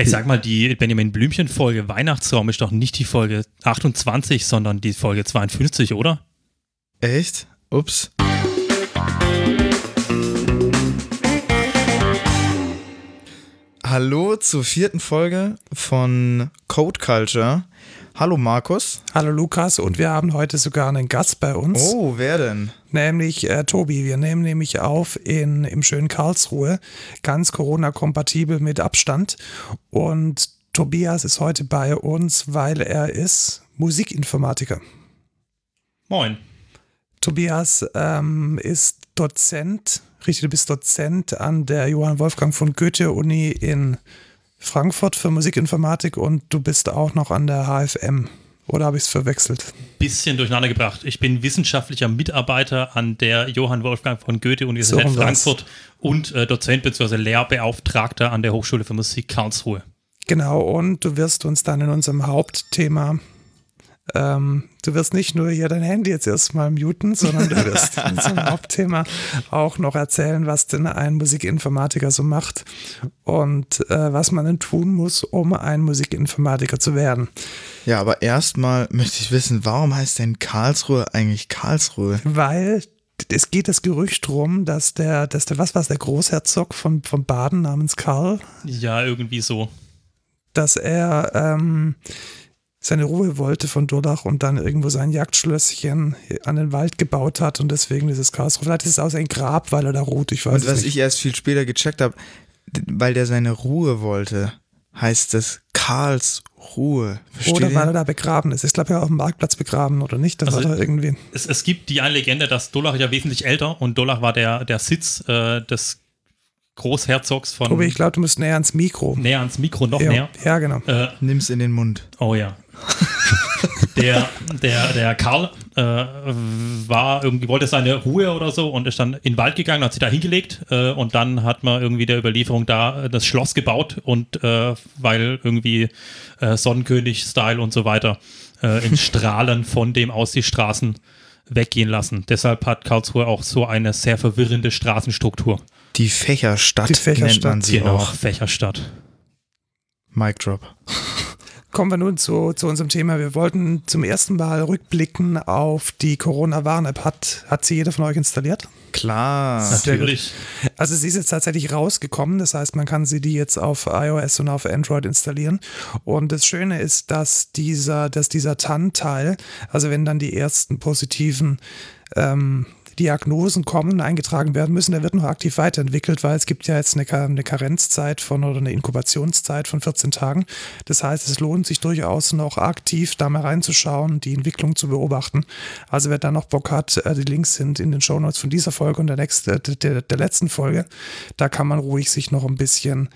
Hey, sag mal, die Benjamin Blümchen-Folge Weihnachtsraum ist doch nicht die Folge 28, sondern die Folge 52, oder? Echt? Ups. Hallo zur vierten Folge von Code Culture. Hallo Markus. Hallo Lukas und wir haben heute sogar einen Gast bei uns. Oh, wer denn? Nämlich äh, Tobi. Wir nehmen nämlich auf in, im schönen Karlsruhe, ganz Corona-kompatibel mit Abstand. Und Tobias ist heute bei uns, weil er ist Musikinformatiker. Moin. Tobias ähm, ist Dozent, richtig, du bist Dozent an der Johann Wolfgang von Goethe Uni in Frankfurt für Musikinformatik und du bist auch noch an der HFM. Oder habe ich es verwechselt? Bisschen durcheinander gebracht. Ich bin wissenschaftlicher Mitarbeiter an der Johann Wolfgang von Goethe Universität so Frankfurt und äh, Dozent bzw. Lehrbeauftragter an der Hochschule für Musik Karlsruhe. Genau, und du wirst uns dann in unserem Hauptthema ähm, du wirst nicht nur hier dein Handy jetzt erstmal muten, sondern du wirst zum Hauptthema auch noch erzählen, was denn ein Musikinformatiker so macht und äh, was man denn tun muss, um ein Musikinformatiker zu werden. Ja, aber erstmal möchte ich wissen, warum heißt denn Karlsruhe eigentlich Karlsruhe? Weil es geht das Gerücht rum, dass der, dass der, was war der Großherzog von, von Baden namens Karl? Ja, irgendwie so. Dass er ähm, seine Ruhe wollte von Durlach und dann irgendwo sein Jagdschlösschen an den Wald gebaut hat und deswegen ist es Karlsruhe. Vielleicht ist es auch sein Grab, weil er da ruht, ich weiß Und was nicht. ich erst viel später gecheckt habe, weil der seine Ruhe wollte, heißt es Karlsruhe. Versteht oder weil er da begraben ist. Ich glaube, er auf dem Marktplatz begraben oder nicht. Das also, irgendwie. Es, es, gibt die eine Legende, dass Durlach ja wesentlich älter und Durlach war der, der Sitz äh, des Großherzogs von. Tobi, ich glaube, du musst näher ans Mikro. Näher ans Mikro, noch ja, näher. Ja, genau. Äh, Nimm's in den Mund. Oh ja. Der, der, der Karl äh, war irgendwie, wollte seine Ruhe oder so und ist dann in den Wald gegangen, hat sich da hingelegt äh, und dann hat man irgendwie der Überlieferung da das Schloss gebaut und äh, weil irgendwie äh, Sonnenkönig-Style und so weiter äh, in Strahlen von dem aus die Straßen weggehen lassen. Deshalb hat Karlsruhe auch so eine sehr verwirrende Straßenstruktur. Die Fächerstadt, die Fächerstadt. nennt man sie genau, auch. Fächerstadt. Mic drop. Kommen wir nun zu, zu unserem Thema. Wir wollten zum ersten Mal rückblicken auf die Corona-Warn-App. Hat, hat sie jeder von euch installiert? Klar. Natürlich. Also sie ist jetzt tatsächlich rausgekommen. Das heißt, man kann sie die jetzt auf iOS und auf Android installieren. Und das Schöne ist, dass dieser, dass dieser TAN-Teil, also wenn dann die ersten positiven ähm, Diagnosen kommen, eingetragen werden müssen, der wird noch aktiv weiterentwickelt, weil es gibt ja jetzt eine, Karenzzeit von oder eine Inkubationszeit von 14 Tagen. Das heißt, es lohnt sich durchaus noch aktiv da mal reinzuschauen, die Entwicklung zu beobachten. Also wer da noch Bock hat, äh, die Links sind in den Shownotes von dieser Folge und der, nächste, der, der letzten Folge. Da kann man ruhig sich noch ein bisschen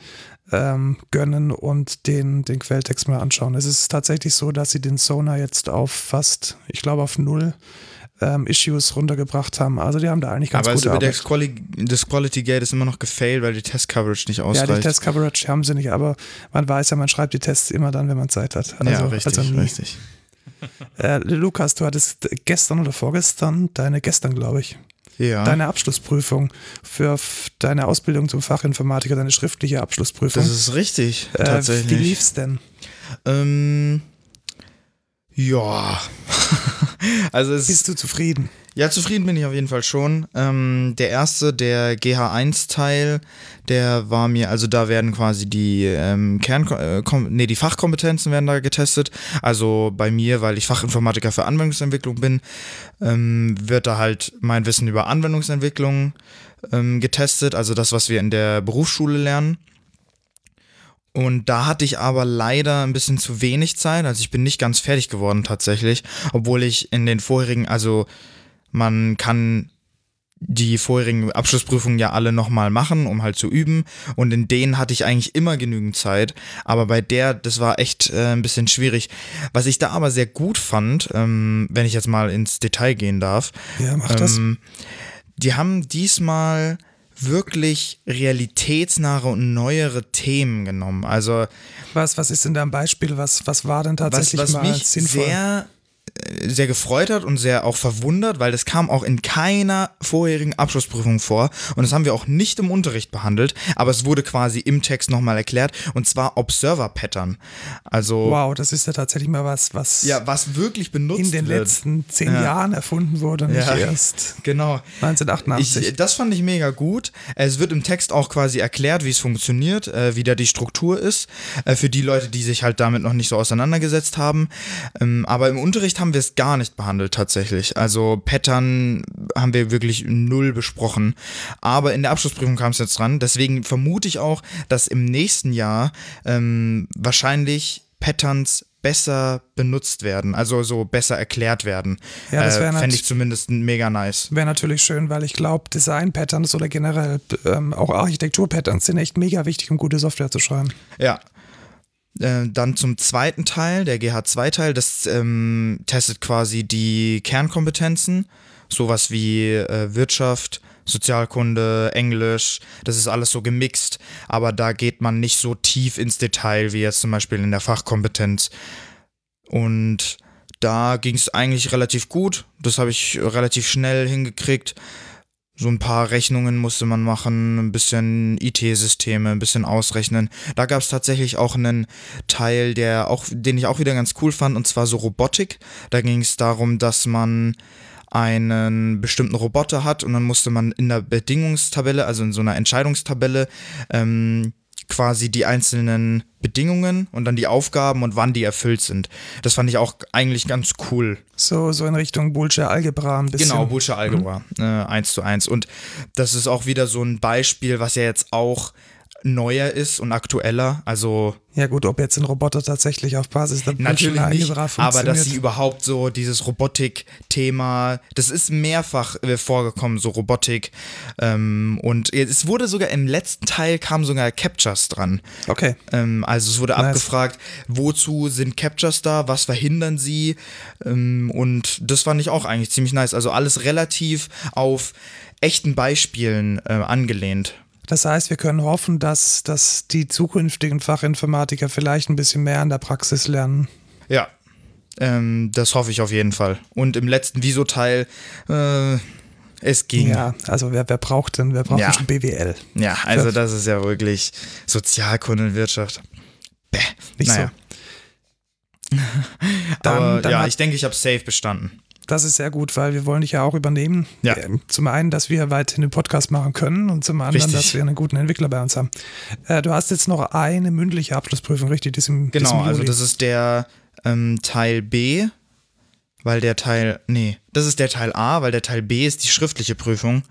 ähm, gönnen und den, den Quelltext mal anschauen. Es ist tatsächlich so, dass sie den Sonar jetzt auf fast, ich glaube auf null ähm, Issues runtergebracht haben. Also die haben da eigentlich ganz Aber gute also Arbeit. Das Quality, das Quality Gate ist immer noch gefailt, weil die Test-Coverage nicht ausreicht. Ja, die Test-Coverage haben sie nicht, aber man weiß ja, man schreibt die Tests immer dann, wenn man Zeit hat. Also, ja, richtig, also richtig. Äh, Lukas, du hattest gestern oder vorgestern, deine gestern, glaube ich, ja. deine Abschlussprüfung für deine Ausbildung zum Fachinformatiker, deine schriftliche Abschlussprüfung. Das ist richtig, tatsächlich. Äh, wie lief's denn? Ähm, ja. also es, Bist du zufrieden? Ja, zufrieden bin ich auf jeden Fall schon. Ähm, der erste, der GH1-Teil, der war mir, also da werden quasi die ähm, Kern, äh, nee, die Fachkompetenzen werden da getestet. Also bei mir, weil ich Fachinformatiker für Anwendungsentwicklung bin, ähm, wird da halt mein Wissen über Anwendungsentwicklung ähm, getestet, also das, was wir in der Berufsschule lernen. Und da hatte ich aber leider ein bisschen zu wenig Zeit. Also ich bin nicht ganz fertig geworden tatsächlich, obwohl ich in den vorherigen, also man kann die vorherigen Abschlussprüfungen ja alle nochmal machen, um halt zu üben. Und in denen hatte ich eigentlich immer genügend Zeit. Aber bei der, das war echt äh, ein bisschen schwierig. Was ich da aber sehr gut fand, ähm, wenn ich jetzt mal ins Detail gehen darf. Ja, mach das. Ähm, die haben diesmal wirklich realitätsnahe und neuere Themen genommen. Also was, was ist denn da ein Beispiel? Was, was war denn tatsächlich was, was mal mich sinnvoll? sehr sehr gefreut hat und sehr auch verwundert, weil das kam auch in keiner vorherigen Abschlussprüfung vor und das haben wir auch nicht im Unterricht behandelt, aber es wurde quasi im Text nochmal erklärt und zwar Observer Pattern. Also wow, das ist ja tatsächlich mal was, was ja, was wirklich benutzt in den wird. letzten zehn Ja. Jahren erfunden wurde, nicht Ja. erst Genau. 1988. Ich, das fand ich mega gut. Es wird im Text auch quasi erklärt, wie es funktioniert, äh, wie da die Struktur ist, äh, für die Leute, die sich halt damit noch nicht so auseinandergesetzt haben. Ähm, aber im Unterricht haben wir es gar nicht behandelt tatsächlich. Also Pattern haben wir wirklich null besprochen. Aber in der Abschlussprüfung kam es jetzt dran. Deswegen vermute ich auch, dass im nächsten Jahr ähm, wahrscheinlich Patterns besser benutzt werden, also so besser erklärt werden. Ja, das äh, wär Fände nat- ich zumindest mega nice. Wäre natürlich schön, weil ich glaube, Design-Patterns oder generell ähm, auch Architektur-Patterns sind echt mega wichtig, um gute Software zu schreiben. Ja. Äh, dann zum zweiten Teil, der GH2-Teil, das ähm, testet quasi die Kernkompetenzen, sowas wie äh, Wirtschaft, Sozialkunde, Englisch, das ist alles so gemixt, aber da geht man nicht so tief ins Detail wie jetzt zum Beispiel in der Fachkompetenz. Und da ging es eigentlich relativ gut, das habe ich relativ schnell hingekriegt. So ein paar Rechnungen musste man machen, ein bisschen IT-Systeme, ein bisschen ausrechnen. Da gab es tatsächlich auch einen Teil, der auch, den ich auch wieder ganz cool fand, und zwar so Robotik. Da ging es darum, dass man einen bestimmten Roboter hat und dann musste man in der Bedingungstabelle, also in so einer Entscheidungstabelle, ähm, quasi die einzelnen Bedingungen und dann die Aufgaben und wann die erfüllt sind. Das fand ich auch eigentlich ganz cool. So, so in Richtung Bullshit Algebra ein bisschen. Genau, Bullshit Algebra, äh, 1 zu 1. Und das ist auch wieder so ein Beispiel, was ja jetzt auch neuer ist und aktueller. Also Ja gut, ob jetzt ein Roboter tatsächlich auf Basis der natürlich nicht, Algebra aber dass sie funktioniert. überhaupt so dieses Robotik-Thema, das ist mehrfach äh, vorgekommen, so Robotik. Ähm, und es wurde sogar im letzten Teil kam sogar Captures dran. Okay. Ähm, also es wurde Nice. abgefragt, wozu sind Captures da, was verhindern sie? Ähm, und das fand ich auch eigentlich ziemlich nice. Also alles relativ auf echten Beispielen äh, angelehnt. Das heißt, wir können hoffen, dass, dass die zukünftigen Fachinformatiker vielleicht ein bisschen mehr an der Praxis lernen. Ja, ähm, das hoffe ich auf jeden Fall. Und im letzten Viso-Teil, äh, es ging. Ja, Ja, also wer, wer braucht denn, wer braucht Ja. denn BWL? also das ist ja wirklich Sozialkunde und Wirtschaft. Bäh. Nicht naja. Dann- Aber dann ja, ich denke, ich habe safe bestanden. Das ist sehr gut, weil wir wollen dich ja auch übernehmen. Ja. Ähm, Zum einen, dass wir weiterhin den Podcast machen können und zum anderen, Richtig. dass wir einen guten Entwickler bei uns haben. Äh, du hast jetzt noch eine mündliche Abschlussprüfung, richtig? Die ist im, die ist im Genau, also Juli. das ist der ähm, Teil B, weil der Teil, nee, das ist der Teil A, weil der Teil B ist die schriftliche Prüfung.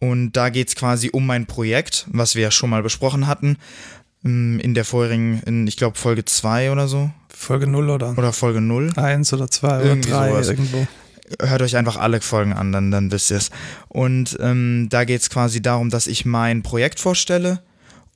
Und da geht es quasi um mein Projekt, was wir ja schon mal besprochen hatten. ähm, In der vorherigen, in, ich glaube, Folge 2 oder so. Folge 0 oder Oder Folge 0. 1 oder 2 oder Irgendwie 3 sowas. irgendwo. Hört euch einfach alle Folgen an, dann, dann wisst ihr es. Und ähm, da geht es quasi darum, dass ich mein Projekt vorstelle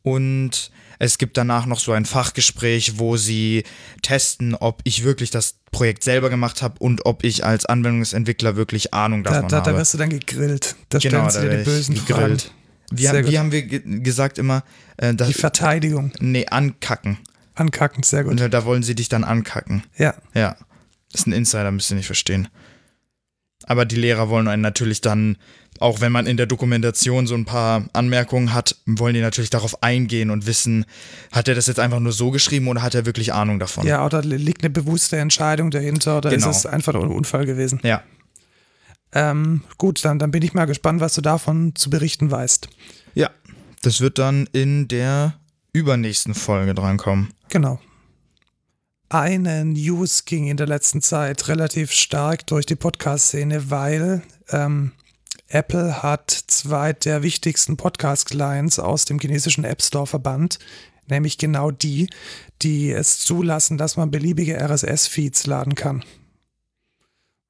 und es gibt danach noch so ein Fachgespräch, wo sie testen, ob ich wirklich das Projekt selber gemacht habe und ob ich als Anwendungsentwickler wirklich Ahnung Da, davon da, da habe. wirst du dann gegrillt. Da Genau, stellen sie da dir die bösen gegrillt. Fragen. Wie, haben- wie haben wir ge gesagt immer? Äh, dass, Die Verteidigung. nee, ankacken. Ankacken, sehr gut. Und da wollen sie dich dann ankacken. Ja, Ja, das ist ein Insider, müsst ihr nicht verstehen. Aber die Lehrer wollen einen natürlich dann, auch wenn man in der Dokumentation so ein paar Anmerkungen hat, wollen die natürlich darauf eingehen und wissen, hat er das jetzt einfach nur so geschrieben oder hat er wirklich Ahnung davon? ja, oder liegt eine bewusste Entscheidung dahinter oder Genau. ist es einfach nur ein Unfall gewesen? Ja. Ähm, gut, dann, dann bin ich mal gespannt, was du davon zu berichten weißt. Ja. Das wird dann in der übernächsten Folge drankommen. Genau. Eine News ging in der letzten Zeit relativ stark durch die Podcast-Szene, weil ähm, Apple hat zwei der wichtigsten Podcast-Clients aus dem chinesischen App Store verbannt, nämlich genau die, die es zulassen, dass man beliebige RSS-Feeds laden kann.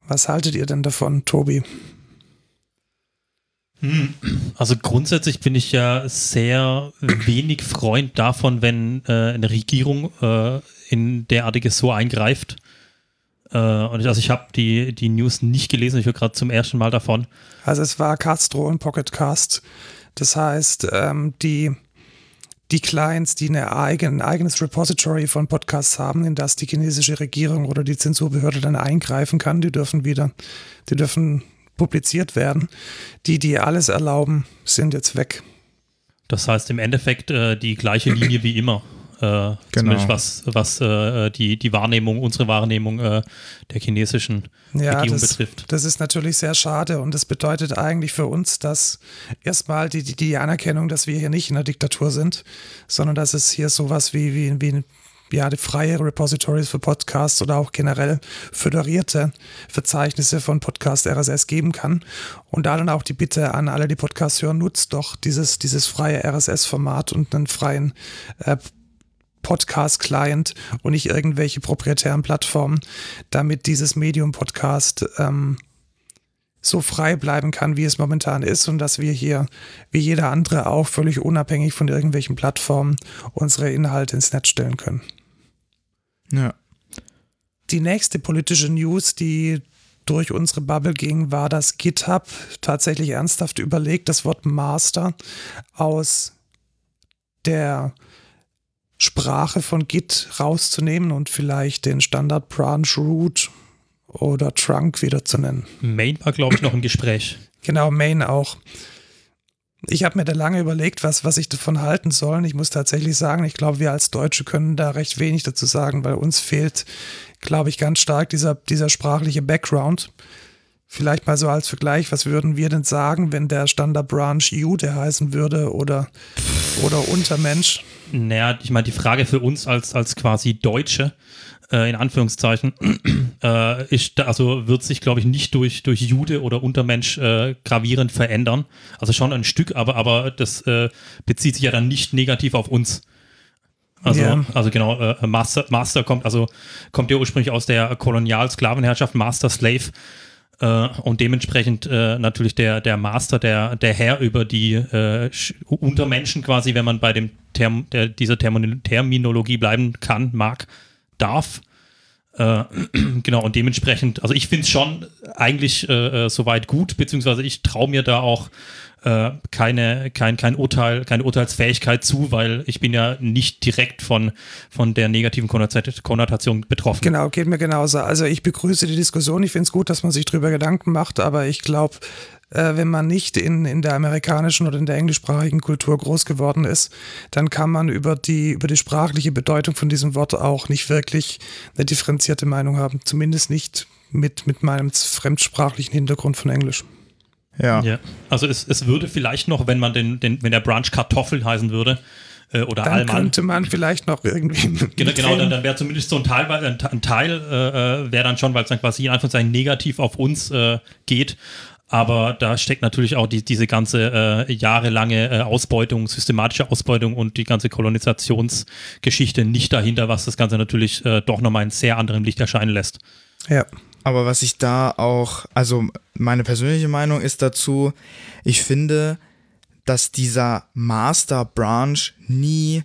Was haltet ihr denn davon, Tobi? Also grundsätzlich bin ich ja sehr wenig Freund davon, wenn äh, eine Regierung äh, in derartiges so eingreift. Äh, und ich, also ich habe die, die News nicht gelesen, ich höre gerade zum ersten Mal davon. Also es war Castro und Pocket Cast. Das heißt, ähm, die, die Clients, die eine eigen, ein eigenes Repository von Podcasts haben, in das die chinesische Regierung oder die Zensurbehörde dann eingreifen kann, die dürfen wieder, die dürfen publiziert werden. Die, die alles erlauben, sind jetzt weg. Das heißt im Endeffekt äh, die gleiche Linie wie immer. Äh, genau. was, was äh, die, die Wahrnehmung, unsere Wahrnehmung äh, der chinesischen ja, Regierung das, betrifft. Das ist natürlich sehr schade und das bedeutet eigentlich für uns, dass erstmal die, die, die Anerkennung, dass wir hier nicht in der Diktatur sind, sondern dass es hier sowas wie, wie, wie ja, die freie Repositories für Podcasts oder auch generell föderierte Verzeichnisse von Podcast RSS geben kann. Und da dann auch die Bitte an alle, die Podcasts hören, nutzt doch dieses, dieses freie RSS-Format und einen freien äh, Podcast-Client und nicht irgendwelche proprietären Plattformen, damit dieses Medium-Podcast ähm, so frei bleiben kann, wie es momentan ist und dass wir hier, wie jeder andere auch, völlig unabhängig von irgendwelchen Plattformen unsere Inhalte ins Netz stellen können. Ja. Die nächste politische News, die durch unsere Bubble ging, war, dass GitHub tatsächlich ernsthaft überlegt, das Wort Master aus der Sprache von Git rauszunehmen und vielleicht den Standard Branch Root oder Trunk wieder zu nennen. Main war, glaube ich, noch im Gespräch. Genau, Main auch. Ich habe mir da lange überlegt, was, was ich davon halten soll. Ich muss tatsächlich sagen, ich glaube, wir als Deutsche können da recht wenig dazu sagen, weil uns fehlt, glaube ich, ganz stark dieser, dieser sprachliche Background. Vielleicht mal so als Vergleich, was würden wir denn sagen, wenn der Standard Branch Jude heißen würde oder, oder Untermensch? Naja, ich meine, die Frage für uns als, als quasi Deutsche, äh, in Anführungszeichen, äh, ist, also wird sich, glaube ich, nicht durch, durch Jude oder Untermensch äh, gravierend verändern. Also schon ein Stück, aber, aber das äh, bezieht sich ja dann nicht negativ auf uns. Also, yeah. also genau, äh, Master, Master kommt, also kommt ja ursprünglich aus der Kolonial-Sklavenherrschaft, Master Slave. Äh, und dementsprechend natürlich der, der Master, der, der Herr über die Untermenschen quasi, wenn man bei dem Term, der, dieser Terminologie bleiben kann, mag, darf. Äh, genau, und dementsprechend, also ich finde es schon eigentlich äh, äh, soweit gut, beziehungsweise ich traue mir da auch äh, keine, kein, kein Urteil, keine Urteilsfähigkeit zu, weil ich bin ja nicht direkt von, von der negativen Konnotation betroffen. Genau, geht mir genauso. Also ich begrüße die Diskussion, ich finde es gut, dass man sich darüber Gedanken macht, aber ich glaube, äh, wenn man nicht in, in der amerikanischen oder in der englischsprachigen Kultur groß geworden ist, dann kann man über die, über die sprachliche Bedeutung von diesem Wort auch nicht wirklich eine differenzierte Meinung haben. Zumindest nicht mit, mit meinem fremdsprachlichen Hintergrund von Englisch. Ja. ja. Also es, es würde vielleicht noch, wenn man den, den, wenn der Branch Kartoffel heißen würde, äh, oder dann Allmann. könnte man vielleicht noch irgendwie. Genau, genau dann, dann wäre zumindest so ein Teil, ein, ein Teil äh, äh wäre dann schon, weil es dann quasi in Anführungszeichen negativ auf uns äh, geht. Aber da steckt natürlich auch die, diese ganze äh, jahrelange äh, Ausbeutung, systematische Ausbeutung und die ganze Kolonisationsgeschichte nicht dahinter, was das Ganze natürlich äh, doch nochmal in sehr anderem Licht erscheinen lässt. Ja. Aber was ich da auch, also meine persönliche Meinung ist dazu, ich finde, dass dieser Master Branch nie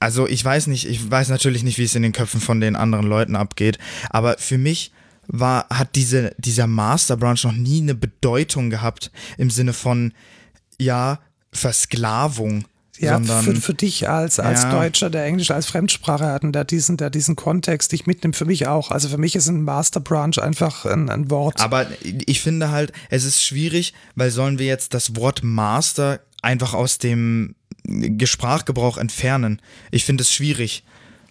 also ich weiß nicht, ich weiß natürlich nicht, wie es in den Köpfen von den anderen Leuten abgeht, aber für mich war, hat diese, dieser Master Branch noch nie eine Bedeutung gehabt im Sinne von, ja, Versklavung. Ja, für, für dich als, als ja. Deutscher, der Englisch als Fremdsprache hat und der diesen, der diesen Kontext dich mitnimmt, für mich auch. Also für mich ist ein Master Branch einfach ein, ein Wort. Aber ich finde halt, es ist schwierig, weil sollen wir jetzt das Wort Master einfach aus dem Sprachgebrauch entfernen? Ich finde es schwierig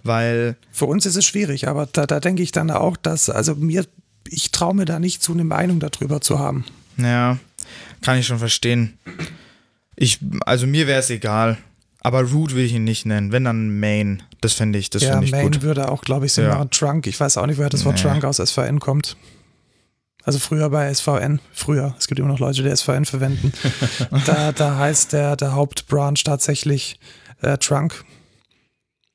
weil. Für uns ist es schwierig, aber da, da denke ich dann auch, dass, also mir, ich traue mir da nicht zu, eine Meinung darüber zu haben. Ja, kann ich schon verstehen. Ich, also mir wäre es egal. Aber Root will ich ihn nicht nennen. Wenn dann Main. Das fände ich, das ja, ich Main gut. würde auch, glaube ich, Sinn ja. machen. Trunk. Ich weiß auch nicht, woher das Wort nee. Trunk aus SVN kommt. Also früher bei SVN, früher, es gibt immer noch Leute, die SVN verwenden. da, da heißt der, der Hauptbranch tatsächlich äh, Trunk.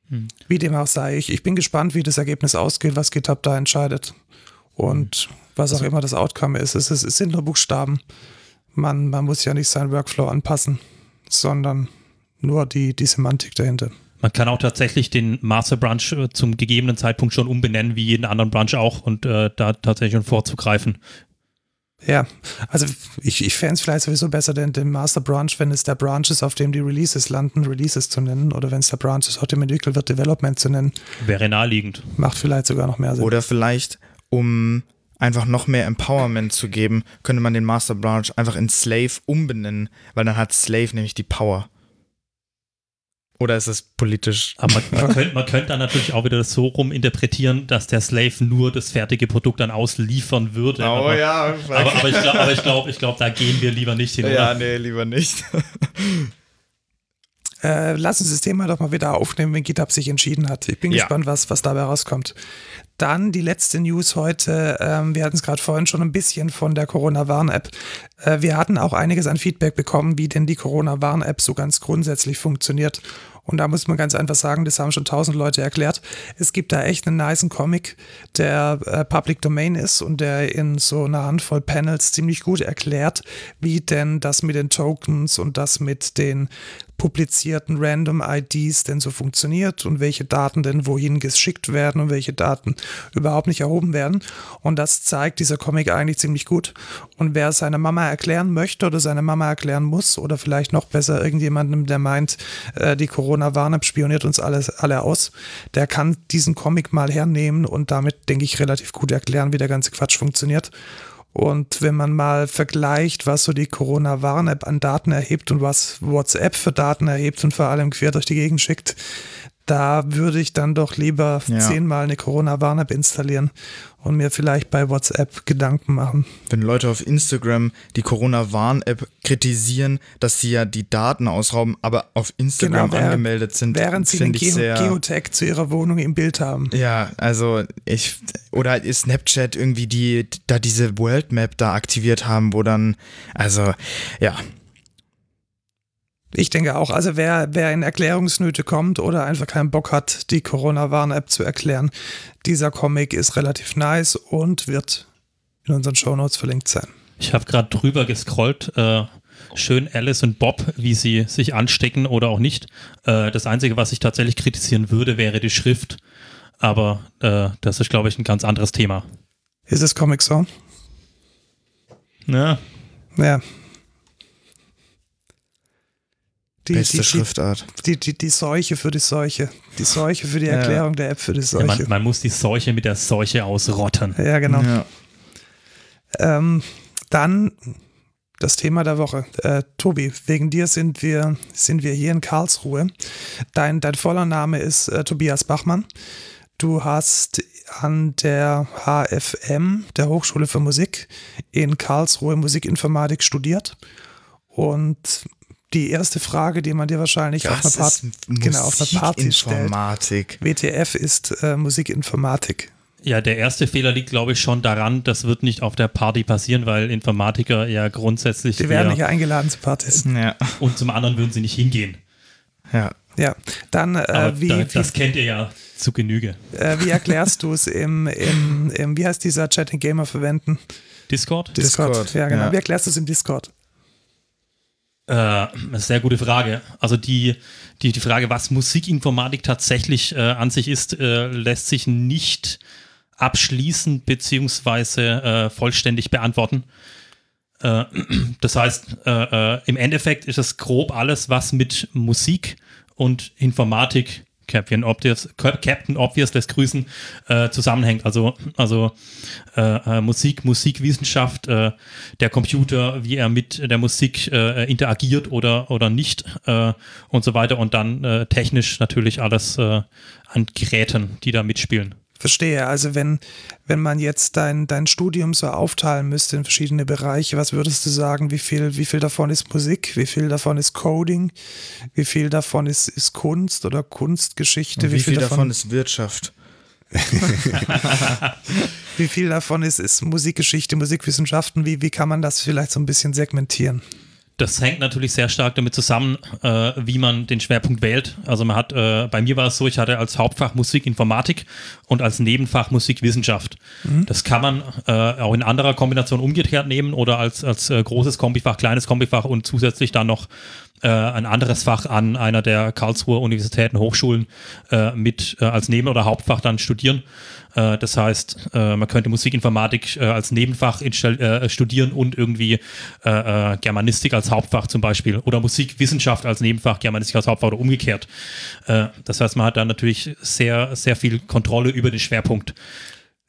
Hm. Wie dem auch sei, ich, ich bin gespannt, wie das Ergebnis ausgeht, was GitHub da entscheidet. Und hm. was auch also, immer das Outcome ist. Es, ist, es sind nur Buchstaben. Man, man muss ja nicht seinen Workflow anpassen, sondern nur die, die Semantik dahinter. Man kann auch tatsächlich den Master Branch äh, zum gegebenen Zeitpunkt schon umbenennen, wie jeden anderen Branch auch, und äh, da tatsächlich schon vorzugreifen. Ja, also ich, ich fände es vielleicht sowieso besser, den, den Master Branch, wenn es der Branch ist, auf dem die Releases landen, Releases zu nennen, oder wenn es der Branch ist, auf dem entwickelt wird, Development zu nennen. Wäre naheliegend. Macht vielleicht sogar noch mehr Sinn. Oder vielleicht, um einfach noch mehr Empowerment zu geben, könnte man den Master Branch einfach in Slave umbenennen, weil dann hat Slave nämlich die Power. Oder ist es politisch? Aber man, man, könnte, man könnte dann natürlich auch wieder das so rum interpretieren, dass der Slave nur das fertige Produkt dann ausliefern würde. Oh aber, ja. aber, aber ich glaube, ich glaub, ich glaub, da gehen wir lieber nicht hin. Ja, oder? nee, lieber nicht. Äh, lass uns das Thema doch mal wieder aufnehmen, wenn GitHub sich entschieden hat. Ich bin Ja. gespannt, was, was dabei rauskommt. Dann die letzte News heute. Ähm, wir hatten es gerade vorhin schon ein bisschen von der Corona-Warn-App. Äh, wir hatten auch einiges an Feedback bekommen, wie denn die Corona-Warn-App so ganz grundsätzlich funktioniert. Und da muss man ganz einfach sagen, das haben schon tausend Leute erklärt. Es gibt da echt einen niceen Comic, der äh, Public Domain ist und der in so einer Handvoll Panels ziemlich gut erklärt, wie denn das mit den Tokens und das mit den publizierten Random IDs denn so funktioniert und welche Daten denn wohin geschickt werden und welche Daten überhaupt nicht erhoben werden. Und das zeigt dieser Comic eigentlich ziemlich gut. Und wer es seiner Mama erklären möchte oder seine Mama erklären muss oder vielleicht noch besser irgendjemandem, der meint, äh, die Corona-Warn-App spioniert uns alles, alle aus, der kann diesen Comic mal hernehmen und damit, denke ich, relativ gut erklären, wie der ganze Quatsch funktioniert. Und wenn man mal vergleicht, was so die Corona-Warn-App an Daten erhebt und was WhatsApp für Daten erhebt und vor allem quer durch die Gegend schickt, da würde ich dann doch lieber Ja. zehnmal eine Corona-Warn-App installieren und mir vielleicht bei WhatsApp Gedanken machen. Wenn Leute auf Instagram die Corona-Warn-App kritisieren, dass sie ja die Daten ausrauben, aber auf Instagram Genau, angemeldet sind, Während sie den sehr. Geotag zu ihrer Wohnung im Bild haben. Ja, also ich oder ist Snapchat irgendwie die da diese World Map da aktiviert haben, wo dann also ja, Ich denke auch, also wer, wer in Erklärungsnöte kommt oder einfach keinen Bock hat, die Corona-Warn-App zu erklären, dieser Comic ist relativ nice und wird in unseren Shownotes verlinkt sein. Ich habe gerade drüber gescrollt. Äh, schön Alice und Bob, wie sie sich anstecken oder auch nicht. Äh, das Einzige, was ich tatsächlich kritisieren würde, wäre die Schrift. Aber äh, das ist, glaube ich, ein ganz anderes Thema. Ist es Comic so? Ja, Ja. Die, beste die, Schriftart. die, die, die Seuche für die Seuche. Die Seuche für die Ja. Erklärung der App für die ja Seuche. man, man muss die Seuche mit der Seuche ausrotten. Ja, genau. Ja. Ähm, dann das Thema der Woche. Äh, Tobi, wegen dir sind wir, sind wir hier in Karlsruhe. Dein, dein voller Name ist äh, Tobias Bachmann. Du hast an der HFM, der Hochschule für Musik, in Karlsruhe Musikinformatik studiert. Und die erste Frage, die man dir wahrscheinlich auf einer, Part ist genau, auf einer Party stellt, Musikinformatik. WTF ist äh, Musikinformatik. Ja, der erste Fehler liegt, glaube ich, schon daran, das wird nicht auf der Party passieren, weil Informatiker ja grundsätzlich Die werden nicht eingeladen zu Partys. Ja, und zum anderen würden sie nicht hingehen. ja. Ja, dann äh, wie, da, wie, das kennt ihr ja zu Genüge. Äh, wie erklärst du es im, im, im, wie heißt dieser Chat, den Gamer verwenden? Discord? Discord, Ja, genau. ja. Wie erklärst du es im Discord? Äh, sehr gute Frage. Also die, die, die Frage, was Musikinformatik tatsächlich äh, an sich ist, äh, lässt sich nicht abschließen beziehungsweise äh, vollständig beantworten. Äh, das heißt, äh, im Endeffekt ist es grob alles, was mit Musik und Informatik Captain Obvious, Captain Obvious lässt grüßen, äh, zusammenhängt. Also, also äh, äh, Musik, Musikwissenschaft, äh, der Computer, wie er mit der Musik äh, interagiert oder, oder nicht äh, und so weiter. Und dann technisch natürlich alles an Geräten, die da mitspielen. Verstehe. Also wenn, wenn man jetzt dein, dein Studium so aufteilen müsste in verschiedene Bereiche, was würdest du sagen, wie viel, wie viel davon ist Musik, wie viel davon ist Coding, wie viel davon ist, ist Kunst oder Kunstgeschichte, Und wie viel davon ist Wirtschaft? wie viel davon ist, ist Musikgeschichte, Musikwissenschaften, wie, wie kann man das vielleicht so ein bisschen segmentieren? Das hängt natürlich sehr stark damit zusammen, äh, wie man den Schwerpunkt wählt. Also man hat, äh, bei mir war es so, ich hatte als Hauptfach Musikinformatik und als Nebenfach Musikwissenschaft. Das kann man äh, auch in anderer Kombination umgekehrt nehmen oder als, als äh, großes Kombifach, kleines Kombifach und zusätzlich dann noch äh, ein anderes Fach an einer der Karlsruher Universitäten, Hochschulen äh, mit äh, als Neben- oder Hauptfach dann studieren. Äh, das heißt, äh, man könnte Musikinformatik äh, als Nebenfach studieren und irgendwie Germanistik als Hauptfach zum Beispiel oder Musikwissenschaft als Nebenfach, Germanistik als Hauptfach oder umgekehrt. das heißt, man hat dann natürlich sehr, sehr viel Kontrolle über den Schwerpunkt.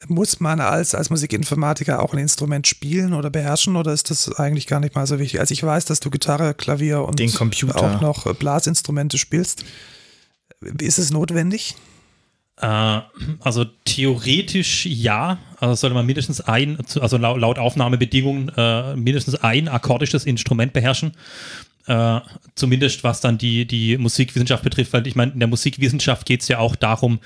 Muss man als, als Musikinformatiker auch ein Instrument spielen oder beherrschen oder ist das eigentlich gar nicht mal so wichtig? Also ich weiß, dass du Gitarre, Klavier und Den Computer. auch noch Blasinstrumente spielst. Ist es notwendig? Äh, also theoretisch ja. Also sollte man mindestens ein, also laut Aufnahmebedingungen, äh, mindestens ein akkordisches Instrument beherrschen. Äh, zumindest was dann die, die Musikwissenschaft betrifft, weil ich meine, in der Musikwissenschaft geht es ja auch darum,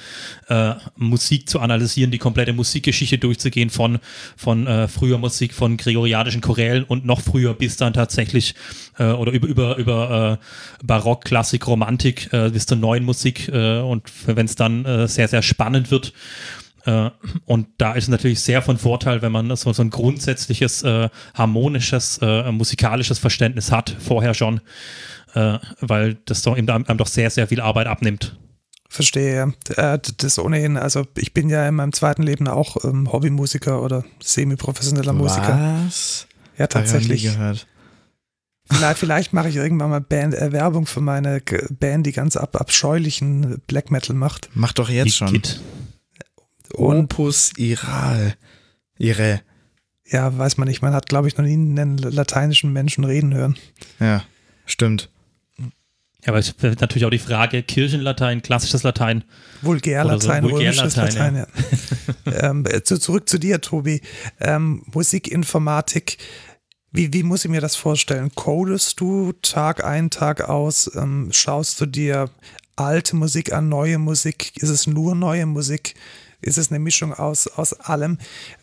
äh, Musik zu analysieren, die komplette Musikgeschichte durchzugehen von, von äh, früher Musik, von gregorianischen Chorälen und noch früher bis dann tatsächlich äh, oder über, über, über äh, Barock, Klassik, Romantik bis zur neuen Musik und wenn es dann sehr, sehr spannend wird, äh, und da ist es natürlich sehr von Vorteil, wenn man so, so ein grundsätzliches, äh, harmonisches, äh, musikalisches Verständnis hat, vorher schon, äh, weil das doch, einem, einem doch sehr, sehr viel Arbeit abnimmt. Verstehe. Äh, das ohnehin, also ich bin ja in meinem zweiten Leben auch ähm, Hobbymusiker oder semi-professioneller Musiker. Was? Ja, tatsächlich. gehört. Vielleicht, vielleicht mache ich irgendwann mal Band, äh, Werbung für meine Band, die ganz ab, abscheulichen Black Metal macht. Mach doch jetzt schon. Kid. Und Opus Iral. Ihre. Ja, weiß man nicht. Man hat, glaube ich, noch nie einen lateinischen Menschen reden hören. Ja, stimmt. Ja, aber es wird natürlich auch die Frage, Kirchenlatein, klassisches Latein. Vulgärlatein, so. römisches Latein, ja. ja. ähm, zu, zurück zu dir, Tobi. Ähm, Musikinformatik, wie, wie muss ich mir das vorstellen? Codest du Tag ein, Tag aus? Ähm, schaust du dir alte Musik an, neue Musik? Ist es nur neue Musik? Ist es eine Mischung aus, aus allem.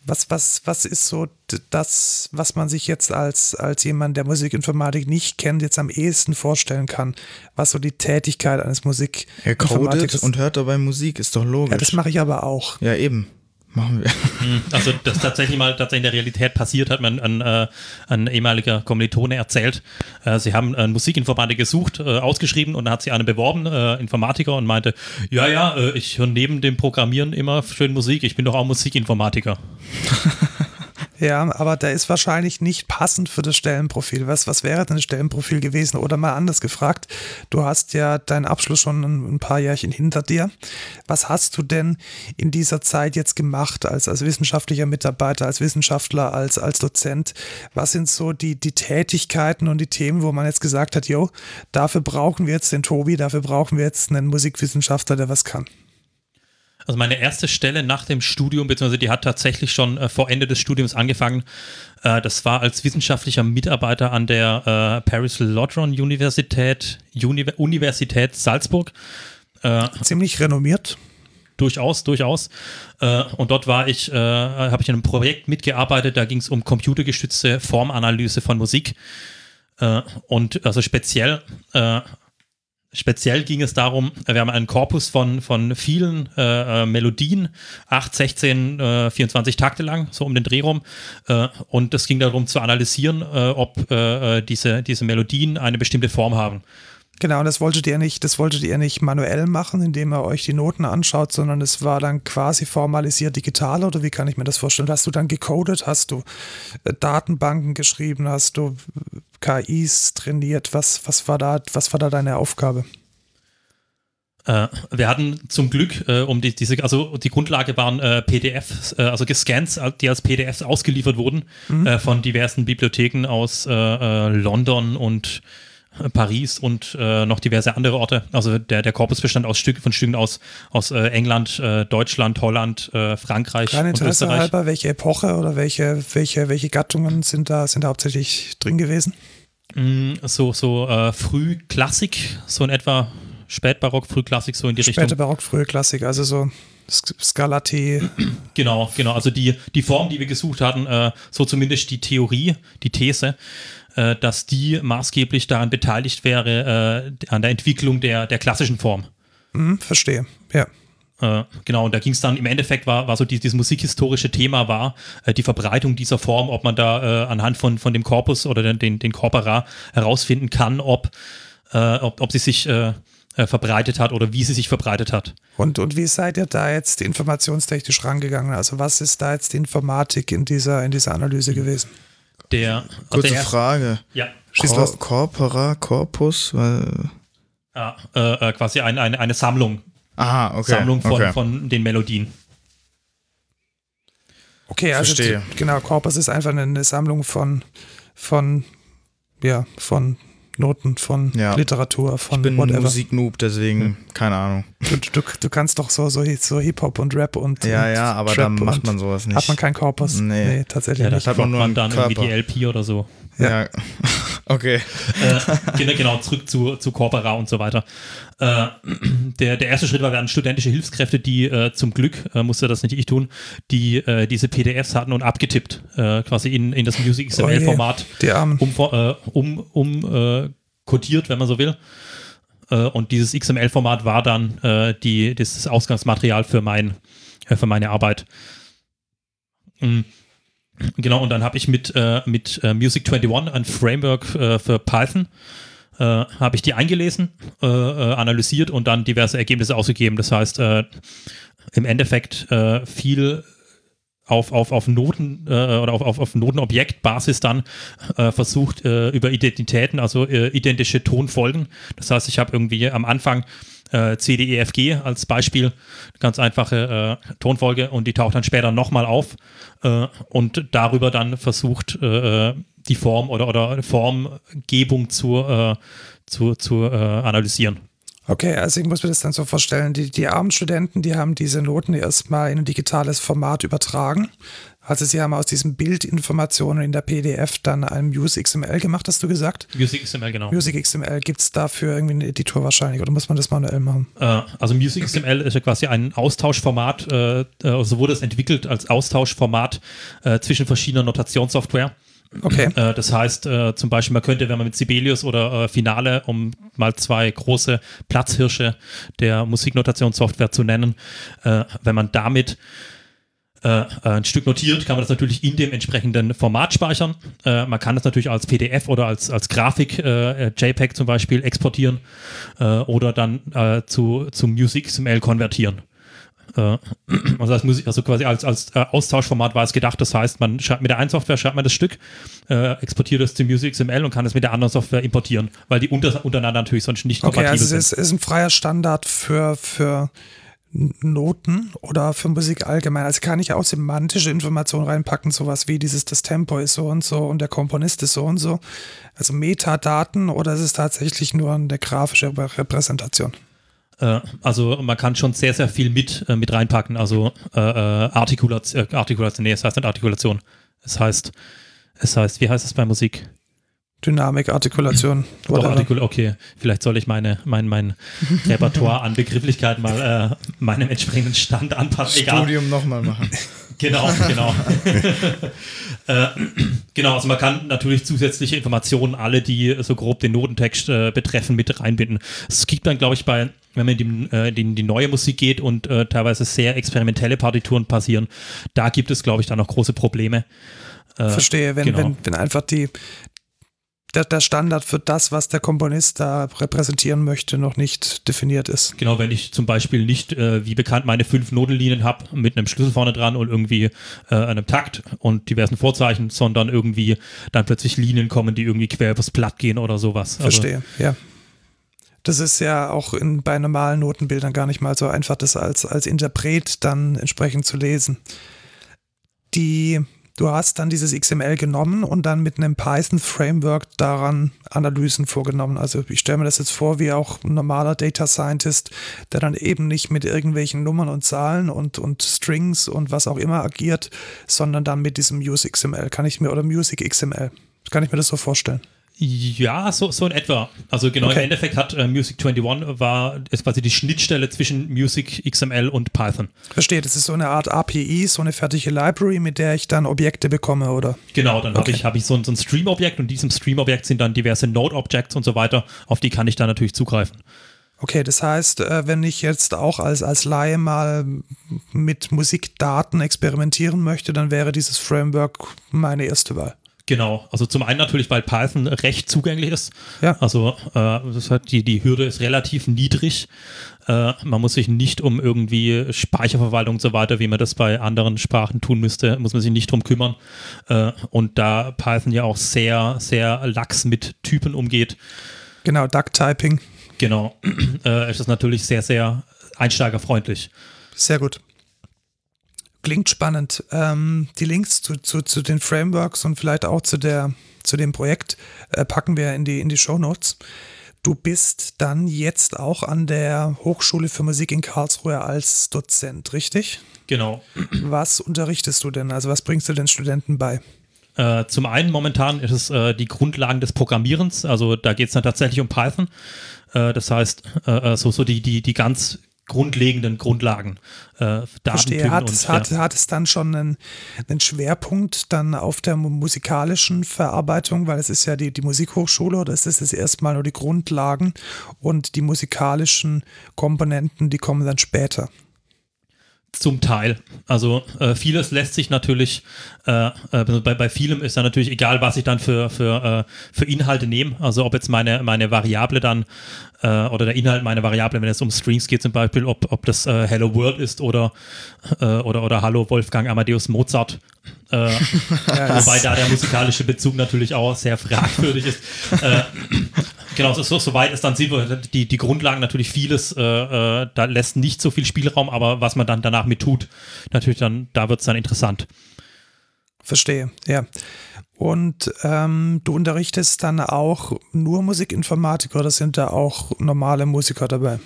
Was, was, was ist so das, was man sich jetzt als, als jemand, der Musikinformatik nicht kennt, jetzt am ehesten vorstellen kann, was so die Tätigkeit eines Musikinformatikers ist? Er codet und hört dabei Musik, ist doch logisch. Ja, das mache ich aber auch. Ja, eben. Machen wir. Hm, also das tatsächlich mal tatsächlich in der Realität passiert, hat man ein, äh, ein ehemaliger Kommilitone erzählt. Äh, sie haben einen Musikinformatiker gesucht, äh, ausgeschrieben und dann hat sie einen beworben, äh, Informatiker, und meinte, ja, ja, äh, ich höre neben dem Programmieren immer schön Musik, ich bin doch auch Musikinformatiker. Ja, aber der ist wahrscheinlich nicht passend für das Stellenprofil. Was, was wäre denn ein Stellenprofil gewesen? Oder mal anders gefragt, du hast ja deinen Abschluss schon ein, ein paar Jährchen hinter dir. Was hast du denn in dieser Zeit jetzt gemacht als, als wissenschaftlicher Mitarbeiter, als Wissenschaftler, als, als Dozent? Was sind so die, die Tätigkeiten und die Themen, wo man jetzt gesagt hat, jo, dafür brauchen wir jetzt den Tobi, dafür brauchen wir jetzt einen Musikwissenschaftler, der was kann? Also meine erste Stelle nach dem Studium, beziehungsweise die hat tatsächlich schon äh, vor Ende des Studiums angefangen. Äh, das war als wissenschaftlicher Mitarbeiter an der äh, Paris Lodron Universität, Uni Universität Salzburg. Äh, Ziemlich renommiert. Durchaus, durchaus. Äh, und dort war ich, äh, habe ich in einem Projekt mitgearbeitet, da ging es um computergestützte Formanalyse von Musik. und also speziell Speziell ging es darum, wir haben einen Korpus von, von vielen äh, äh Melodien, 8, 16, äh, 24 Takte lang, so um den Dreh rum. Äh, und es ging darum zu analysieren, äh, ob äh, diese, diese Melodien eine bestimmte Form haben. Genau, und das wolltet ihr nicht, das wolltet ihr nicht manuell machen, indem ihr euch die Noten anschaut, sondern es war dann quasi formalisiert digital oder wie kann ich mir das vorstellen? Hast du dann gecodet, hast du Datenbanken geschrieben, hast du KIs trainiert? Was, was, war, da, was war da deine Aufgabe? Äh, wir hatten zum Glück, äh, um die, diese, also die Grundlage waren äh, PDFs, äh, also Gescans, die als PDFs ausgeliefert wurden mhm. Äh, von diversen Bibliotheken aus äh, London und Paris und noch diverse andere Orte. Also der, der Korpus bestand aus Stück, von Stücken aus, aus England, Deutschland, Holland, Frankreich Rein und Österreich. halber, welche Epoche oder welche, welche, welche Gattungen sind da, sind da hauptsächlich drin gewesen? Mm, so, so äh, Frühklassik, so in etwa Spätbarock, Frühklassik, so in die Späte Richtung. Barock, Frühklassik, also so Scarlatti. Genau, genau. Also die, die Form, die wir gesucht hatten, äh, so zumindest die Theorie, die These, äh, dass die maßgeblich daran beteiligt wäre, äh, an der Entwicklung der, der klassischen Form. Mhm, verstehe, ja. Äh, genau, und da ging es dann im Endeffekt, war, war so die, dieses musikhistorische Thema war äh, die Verbreitung dieser Form, ob man da äh, anhand von, von dem Korpus oder den, den, den Corpora herausfinden kann, ob äh, ob, ob sie sich verbreitet hat oder wie sie sich verbreitet hat. Und, und wie seid ihr da jetzt informationstechnisch rangegangen? Also was ist da jetzt die Informatik in dieser, in dieser Analyse gewesen? Der, Kurze der, Frage. Ja. Schieß Cor los. Corpora, Corpus? Weil, ja äh, äh, quasi ein, eine, eine Sammlung, aha, okay. Sammlung von, okay. von den Melodien. Okay, also Verstehe. genau, Corpus ist einfach eine, eine Sammlung von, von, ja, von Noten, von Ja. Literatur, von ich bin whatever. Musiknoob, deswegen, keine Ahnung. Du, du, du kannst doch so, so, so Hip-Hop und Rap und. Ja, und ja, aber Trap da macht man sowas nicht. Hat man keinen Korpus? Nee. tatsächlich Ja, nicht. das hat man nur man einen dann irgendwie Körper. die LP oder so. Ja. okay. äh, genau, genau, zurück zu, zu Corpora und so weiter. Äh, der, der erste Schritt war, wir hatten studentische Hilfskräfte, die äh, zum Glück, äh, musste das nicht ich tun, die äh, diese PDFs hatten und abgetippt, äh, quasi in, in das Music XML-Format um, äh, um, um äh, kodiert, wenn man so will. Äh, und dieses XML-Format war dann äh, die, das Ausgangsmaterial für, mein, äh, für meine Arbeit. Mm. Genau, und dann habe ich mit, äh, mit äh, Music 21, ein Framework äh, für Python, äh, habe ich die eingelesen, äh, äh, analysiert und dann diverse Ergebnisse ausgegeben. Das heißt, äh, im Endeffekt viel auf, auf, auf Noten oder auf, auf, auf Notenobjektbasis dann versucht über Identitäten, also identische Tonfolgen. Das heißt, ich habe irgendwie am Anfang äh, C, D, E, F, G als Beispiel, ganz einfache äh, Tonfolge und die taucht dann später nochmal auf äh, und darüber dann versucht, äh, die Form oder, oder Formgebung zu, äh, zu, zu äh, analysieren. Okay, also ich muss mir das dann so vorstellen, die, die armen Studenten, die haben diese Noten erstmal in ein digitales Format übertragen. Also sie haben aus diesen Bildinformationen in der PDF dann ein Music XML gemacht, hast du gesagt? Music XML, genau. Music XML, gibt es dafür irgendwie einen Editor wahrscheinlich oder muss man das manuell machen? Äh, also Music XML ist ja quasi ein Austauschformat, äh, äh, also wurde es entwickelt als Austauschformat äh, zwischen verschiedener Notationssoftware. Okay. Äh, das heißt, äh, zum Beispiel, man könnte, wenn man mit Sibelius oder Finale, um mal zwei große Platzhirsche der Musiknotationssoftware zu nennen, wenn man damit äh, ein Stück notiert, kann man das natürlich in dem entsprechenden Format speichern. Äh, man kann das natürlich als PDF oder als, als Grafik, äh, JPEG zum Beispiel, exportieren äh, oder dann äh, zu, zu Music XML konvertieren. Äh, also, als Musik, also quasi als, als äh, Austauschformat war es gedacht. Das heißt, man schreibt mit der einen Software schreibt man das Stück, äh, exportiert es zu Music XML und kann es mit der anderen Software importieren, weil die unter, untereinander natürlich sonst nicht Okay, kompatibel also es sind. ist, ist ein freier Standard für, für Noten oder für Musik allgemein. Also kann ich auch semantische Informationen reinpacken, sowas wie dieses, das Tempo ist so und so und der Komponist ist so und so. Also Metadaten oder ist es tatsächlich nur eine grafische Repräsentation? Äh, also man kann schon sehr, sehr viel mit, äh, mit reinpacken. Also äh, äh, Artikulation, Artikulation, nee, es heißt nicht Artikulation. Es heißt, es heißt, wie heißt es bei Musik? Dynamik, Artikulation. Doch. Artikul okay. Vielleicht soll ich meine, mein, mein Repertoire an Begrifflichkeiten mal äh, meinem entsprechenden Stand anpassen. Egal. Studium nochmal machen. Genau, genau. äh, genau, also man kann natürlich zusätzliche Informationen, alle, die so grob den Notentext äh, betreffen, mit reinbinden. Es gibt dann, glaube ich, bei, wenn man in die, äh, in die neue Musik geht und äh, teilweise sehr experimentelle Partituren passieren, da gibt es, glaube ich, dann noch große Probleme. Äh, Verstehe, wenn, genau. wenn, wenn einfach die, der, der Standard für das, was der Komponist da repräsentieren möchte, noch nicht definiert ist. Genau, wenn ich zum Beispiel nicht, äh, wie bekannt, meine fünf Notenlinien habe mit einem Schlüssel vorne dran und irgendwie äh, einem Takt und diversen Vorzeichen, sondern irgendwie dann plötzlich Linien kommen, die irgendwie quer übers Blatt gehen oder sowas. Also, Verstehe, ja. Das ist ja auch in, bei normalen Notenbildern gar nicht mal so einfach, das als, als Interpret dann entsprechend zu lesen. Die, du hast dann dieses XML genommen und dann mit einem Python-Framework daran Analysen vorgenommen. Also ich stelle mir das jetzt vor, wie auch ein normaler Data Scientist, der dann eben nicht mit irgendwelchen Nummern und Zahlen und, und Strings und was auch immer agiert, sondern dann mit diesem Use XML. Kann ich mir, oder Music XML. Kann ich mir das so vorstellen? Ja, so, so in etwa. Also genau, Okay. im Endeffekt hat äh, Music 21 war, ist quasi die Schnittstelle zwischen Music XML und Python. Verstehe, das ist so eine Art API, so eine fertige Library, mit der ich dann Objekte bekomme, oder? Genau, dann habe Okay. ich, hab ich so, ein- so ein Stream-Objekt und in diesem Stream-Objekt sind dann diverse Node-Objects und so weiter, auf die kann ich dann natürlich zugreifen. Okay, das heißt, äh, wenn ich jetzt auch als, als Laie mal mit Musikdaten experimentieren möchte, dann wäre dieses Framework meine erste Wahl. Genau, also zum einen natürlich, weil Python recht zugänglich ist. Ja. Also äh, das hat die, die Hürde ist relativ niedrig. Äh, man muss sich nicht um irgendwie Speicherverwaltung und so weiter, wie man das bei anderen Sprachen tun müsste, muss man sich nicht drum kümmern. Äh, und da Python ja auch sehr, sehr lax mit Typen umgeht, Genau, Duck-Typing. genau, äh, ist das natürlich sehr, sehr einsteigerfreundlich. Sehr gut. Klingt spannend. Ähm, die Links zu, zu, zu den Frameworks und vielleicht auch zu, der, zu dem Projekt äh, packen wir in die, in die Show Notes. Du bist dann jetzt auch an der Hochschule für Musik in Karlsruhe als Dozent, richtig? Genau. Was unterrichtest du denn? Also was bringst du den Studenten bei? Äh, zum einen momentan ist es äh, die Grundlagen des Programmierens, also da geht es dann tatsächlich um Python. Äh, das heißt, äh, äh, so, so die, die, die ganz grundlegenden Grundlagen. Äh, Verstehe. Hat, es- und, hat, ja. hat es dann schon einen, einen Schwerpunkt dann auf der mu- musikalischen Verarbeitung, weil es ist ja die, die Musikhochschule oder ist es erstmal nur die Grundlagen und die musikalischen Komponenten, die kommen dann später. Zum Teil. Also äh, vieles lässt sich natürlich, äh, äh, bei, bei vielem ist dann natürlich egal, was ich dann für, für, äh, für Inhalte nehme. Also ob jetzt meine, meine Variable dann äh, oder der Inhalt meiner Variable, wenn es um Strings geht zum Beispiel, ob, ob das äh, Hello World ist oder, oder, oder Hallo Wolfgang Amadeus Mozart. Wobei da der musikalische Bezug natürlich auch sehr fragwürdig ist. Genau, so, so, soweit ist dann sind wir die, die Grundlagen natürlich vieles, äh, äh, da lässt nicht so viel Spielraum, aber was man dann danach mit tut, natürlich dann, da wird es dann interessant. Verstehe, ja. Und ähm, du unterrichtest dann auch nur Musikinformatik oder sind da auch normale Musiker dabei?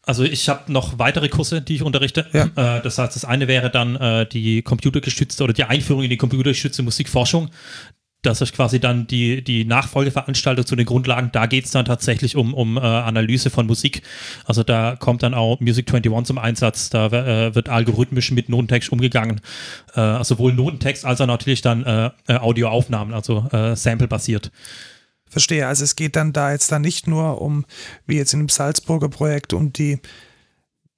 Also ich habe noch weitere Kurse, die ich unterrichte. Ja. Äh, das heißt, das eine wäre dann äh, die computergestützte oder die Einführung in die computergestützte Musikforschung. Das ist quasi dann die, die Nachfolgeveranstaltung zu den Grundlagen. Da geht es dann tatsächlich um, um äh, Analyse von Musik. Also da kommt dann auch Music 21 zum Einsatz. Da äh, wird algorithmisch mit Notentext umgegangen. Äh, sowohl Notentext als auch natürlich dann äh, äh, Audioaufnahmen, also äh, Sample-basiert. Verstehe. Also es geht dann da jetzt dann nicht nur um, wie jetzt in dem Salzburger Projekt, um die,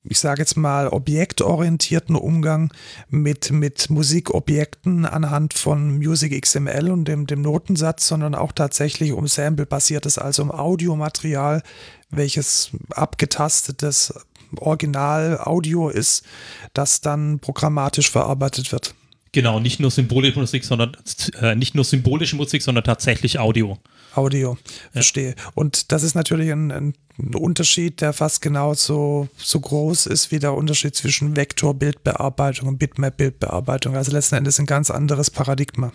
ich sage jetzt mal, objektorientierten Umgang mit, mit Musikobjekten anhand von Music XML und dem, dem Notensatz, sondern auch tatsächlich um Sample-basiertes, also um Audiomaterial, welches abgetastetes Original-Audio ist, das dann programmatisch verarbeitet wird. Genau, nicht nur symbolische Musik, sondern äh, nicht nur symbolische Musik, sondern tatsächlich Audio. Audio, verstehe. Und das ist natürlich ein, ein Unterschied, der fast genauso so groß ist wie der Unterschied zwischen Vektorbildbearbeitung und Bitmap-Bildbearbeitung. Also letzten Endes ein ganz anderes Paradigma.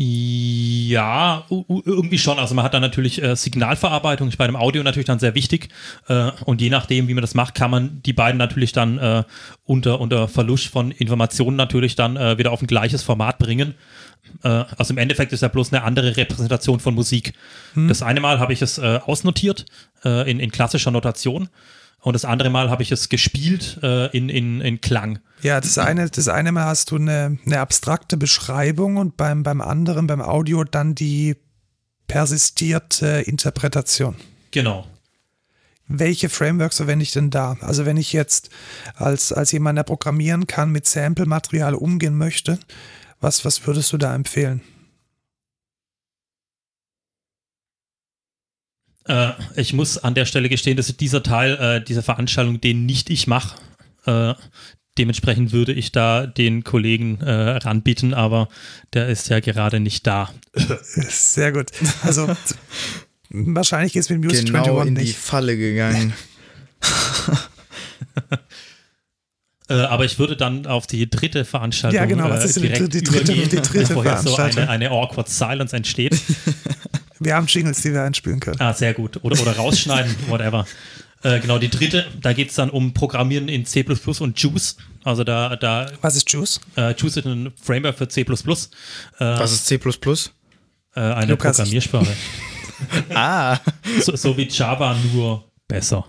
Ja, irgendwie schon. Also man hat dann natürlich äh, Signalverarbeitung, ist bei dem Audio natürlich dann sehr wichtig. Äh, und je nachdem, wie man das macht, kann man die beiden natürlich dann äh, unter, unter Verlust von Informationen natürlich dann äh, wieder auf ein gleiches Format bringen. Äh, also im Endeffekt ist ja bloß eine andere Repräsentation von Musik. Das eine Mal habe ich es äh, ausnotiert äh, in, in klassischer Notation. Und das andere Mal habe ich es gespielt äh, in, in, in Klang. Ja, das eine, das eine Mal hast du eine, eine abstrakte Beschreibung und beim, beim anderen, beim Audio, dann die persistierte Interpretation. Genau. Welche Frameworks verwende ich denn da? Also wenn ich jetzt als, als jemand, der programmieren kann, mit Sample-Material umgehen möchte, was, was würdest du da empfehlen? Äh, ich muss an der Stelle gestehen, dass dieser Teil äh, dieser Veranstaltung, den nicht ich mache, äh, dementsprechend würde ich da den Kollegen äh, ranbieten, aber der ist ja gerade nicht da. Sehr gut. Also wahrscheinlich geht es mit Music Genau 21 in die nicht. Falle gegangen. Äh, aber ich würde dann auf die dritte Veranstaltung Ja, genau, was äh, ist denn die direkt dritte- die dritte- übergehen, die dritte bevor hier so Veranstaltung? eine, eine awkward silence entsteht. Wir haben Jingles, die wir einspielen können. Ah, sehr gut. Oder, oder rausschneiden, whatever. Äh, genau, die dritte, da geht es dann um Programmieren in C++ und Juice. Also da, da Was ist Juice? äh, Juice ist ein Framework für C++. Äh, Was ist C? äh, eine Lukas, Programmiersprache. Ah, so, so wie Java, nur besser.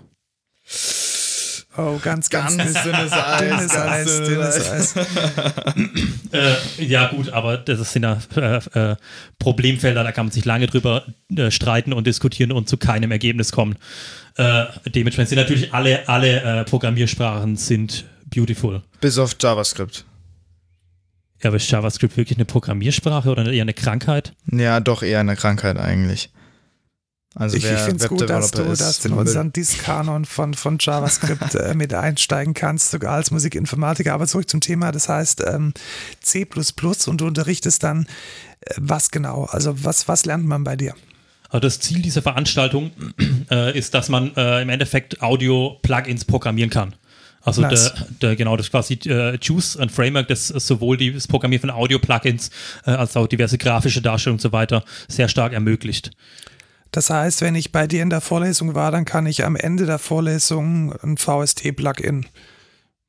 Oh, ganz, ganz, Ganz dünnes dünnes Eis, Dünnes ganz Eis, dünnes dünnes Eis. Äh, ja, gut, aber das sind ja äh, äh, Problemfelder, da kann man sich lange drüber äh, streiten und diskutieren und zu keinem Ergebnis kommen. Äh, dementsprechend sind natürlich alle, alle äh, Programmiersprachen sind beautiful. bis auf JavaScript. Ja, aber ist JavaScript wirklich eine Programmiersprache oder eher eine Krankheit? Ja, doch eher eine Krankheit eigentlich. Also ich, ich finde es gut, dass du das in unseren Disk-Kanon von, von JavaScript äh, mit einsteigen kannst, sogar als Musikinformatiker. Aber zurück zum Thema, das heißt ähm, C und du unterrichtest dann äh, was genau? Also was, was lernt man bei dir? Also das Ziel dieser Veranstaltung äh, ist, dass man äh, im Endeffekt Audio-Plugins programmieren kann. Also nice. der, der, genau, das quasi äh, Juice, ein Framework, das sowohl die, das Programmieren von Audio-Plugins äh, als auch diverse grafische Darstellungen und so weiter sehr stark ermöglicht. Das heißt, wenn ich bei dir in der Vorlesung war, dann kann ich am Ende der Vorlesung ein VST-Plugin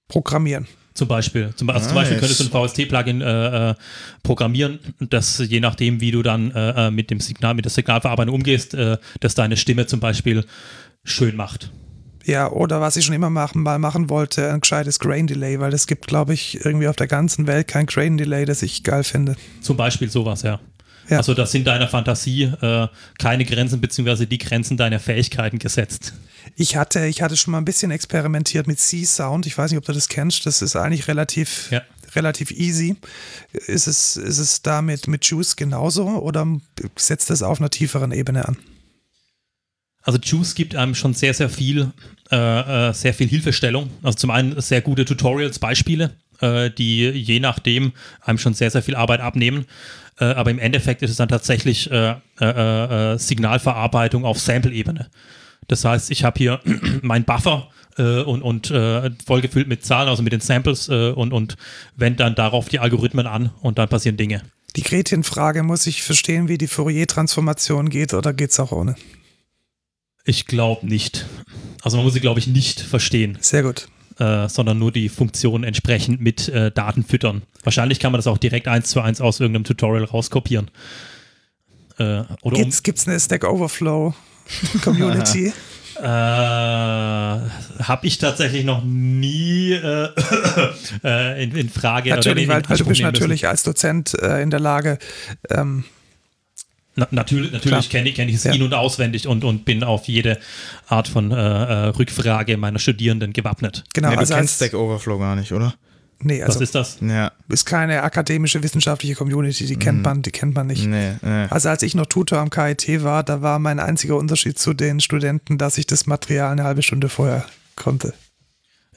programmieren. Zum Beispiel. Zum, also nice. zum Beispiel könntest du ein VST-Plugin äh, äh, programmieren, das je nachdem, wie du dann äh, äh, mit dem Signal, mit der Signalverarbeitung umgehst, äh, dass deine Stimme zum Beispiel schön macht. Ja, oder was ich schon immer machen, mal machen wollte, ein gescheites Grain Delay, weil es gibt, glaube ich, irgendwie auf der ganzen Welt kein Grain Delay, das ich geil finde. Zum Beispiel sowas, ja. Ja. Also das sind deiner Fantasie äh, keine Grenzen, beziehungsweise die Grenzen deiner Fähigkeiten gesetzt. Ich hatte, ich hatte schon mal ein bisschen experimentiert mit C-Sound. Ich weiß nicht, ob du das kennst. Das ist eigentlich relativ, ja. relativ easy. Ist es, ist es da mit, mit Juice genauso oder setzt das auf einer tieferen Ebene an? Also Juice gibt einem schon sehr, sehr viel, äh, äh sehr viel Hilfestellung. Also zum einen sehr gute Tutorials, Beispiele, äh, die je nachdem einem schon sehr, sehr viel Arbeit abnehmen. Äh, aber im Endeffekt ist es dann tatsächlich äh, äh, Signalverarbeitung auf Sample-Ebene. Das heißt, ich habe hier meinen Buffer und, und vollgefüllt mit Zahlen, also mit den Samples und, und wende dann darauf die Algorithmen an und dann passieren Dinge. Die Gretchenfrage, muss ich verstehen, wie die Fourier-Transformation geht oder geht es auch ohne? Ich glaube nicht. Also man muss sie, glaube ich, nicht verstehen. Sehr gut äh, sondern nur die Funktion entsprechend mit äh, Daten füttern. Wahrscheinlich kann man das auch direkt eins zu eins aus irgendeinem Tutorial rauskopieren. Äh, oder gibt's, um, eine Stack Overflow Community? äh, habe ich tatsächlich noch nie äh, äh, in, in, Frage. Natürlich, weil, weil du bist natürlich als Dozent äh, in der Lage, ähm, na, natürlich natürlich kenne ich, kenn ich es ja. in- und auswendig und, und bin auf jede Art von äh, äh Rückfrage meiner Studierenden gewappnet. Genau, nee, du also kennst Stack Overflow gar nicht, oder? Nee, also Was ist das? Ja. Ist keine akademische wissenschaftliche Community, die kennt mhm. man, die kennt man nicht. Nee, nee. Also als ich noch Tutor am KIT war, da war mein einziger Unterschied zu den Studenten, dass ich das Material eine halbe Stunde vorher konnte.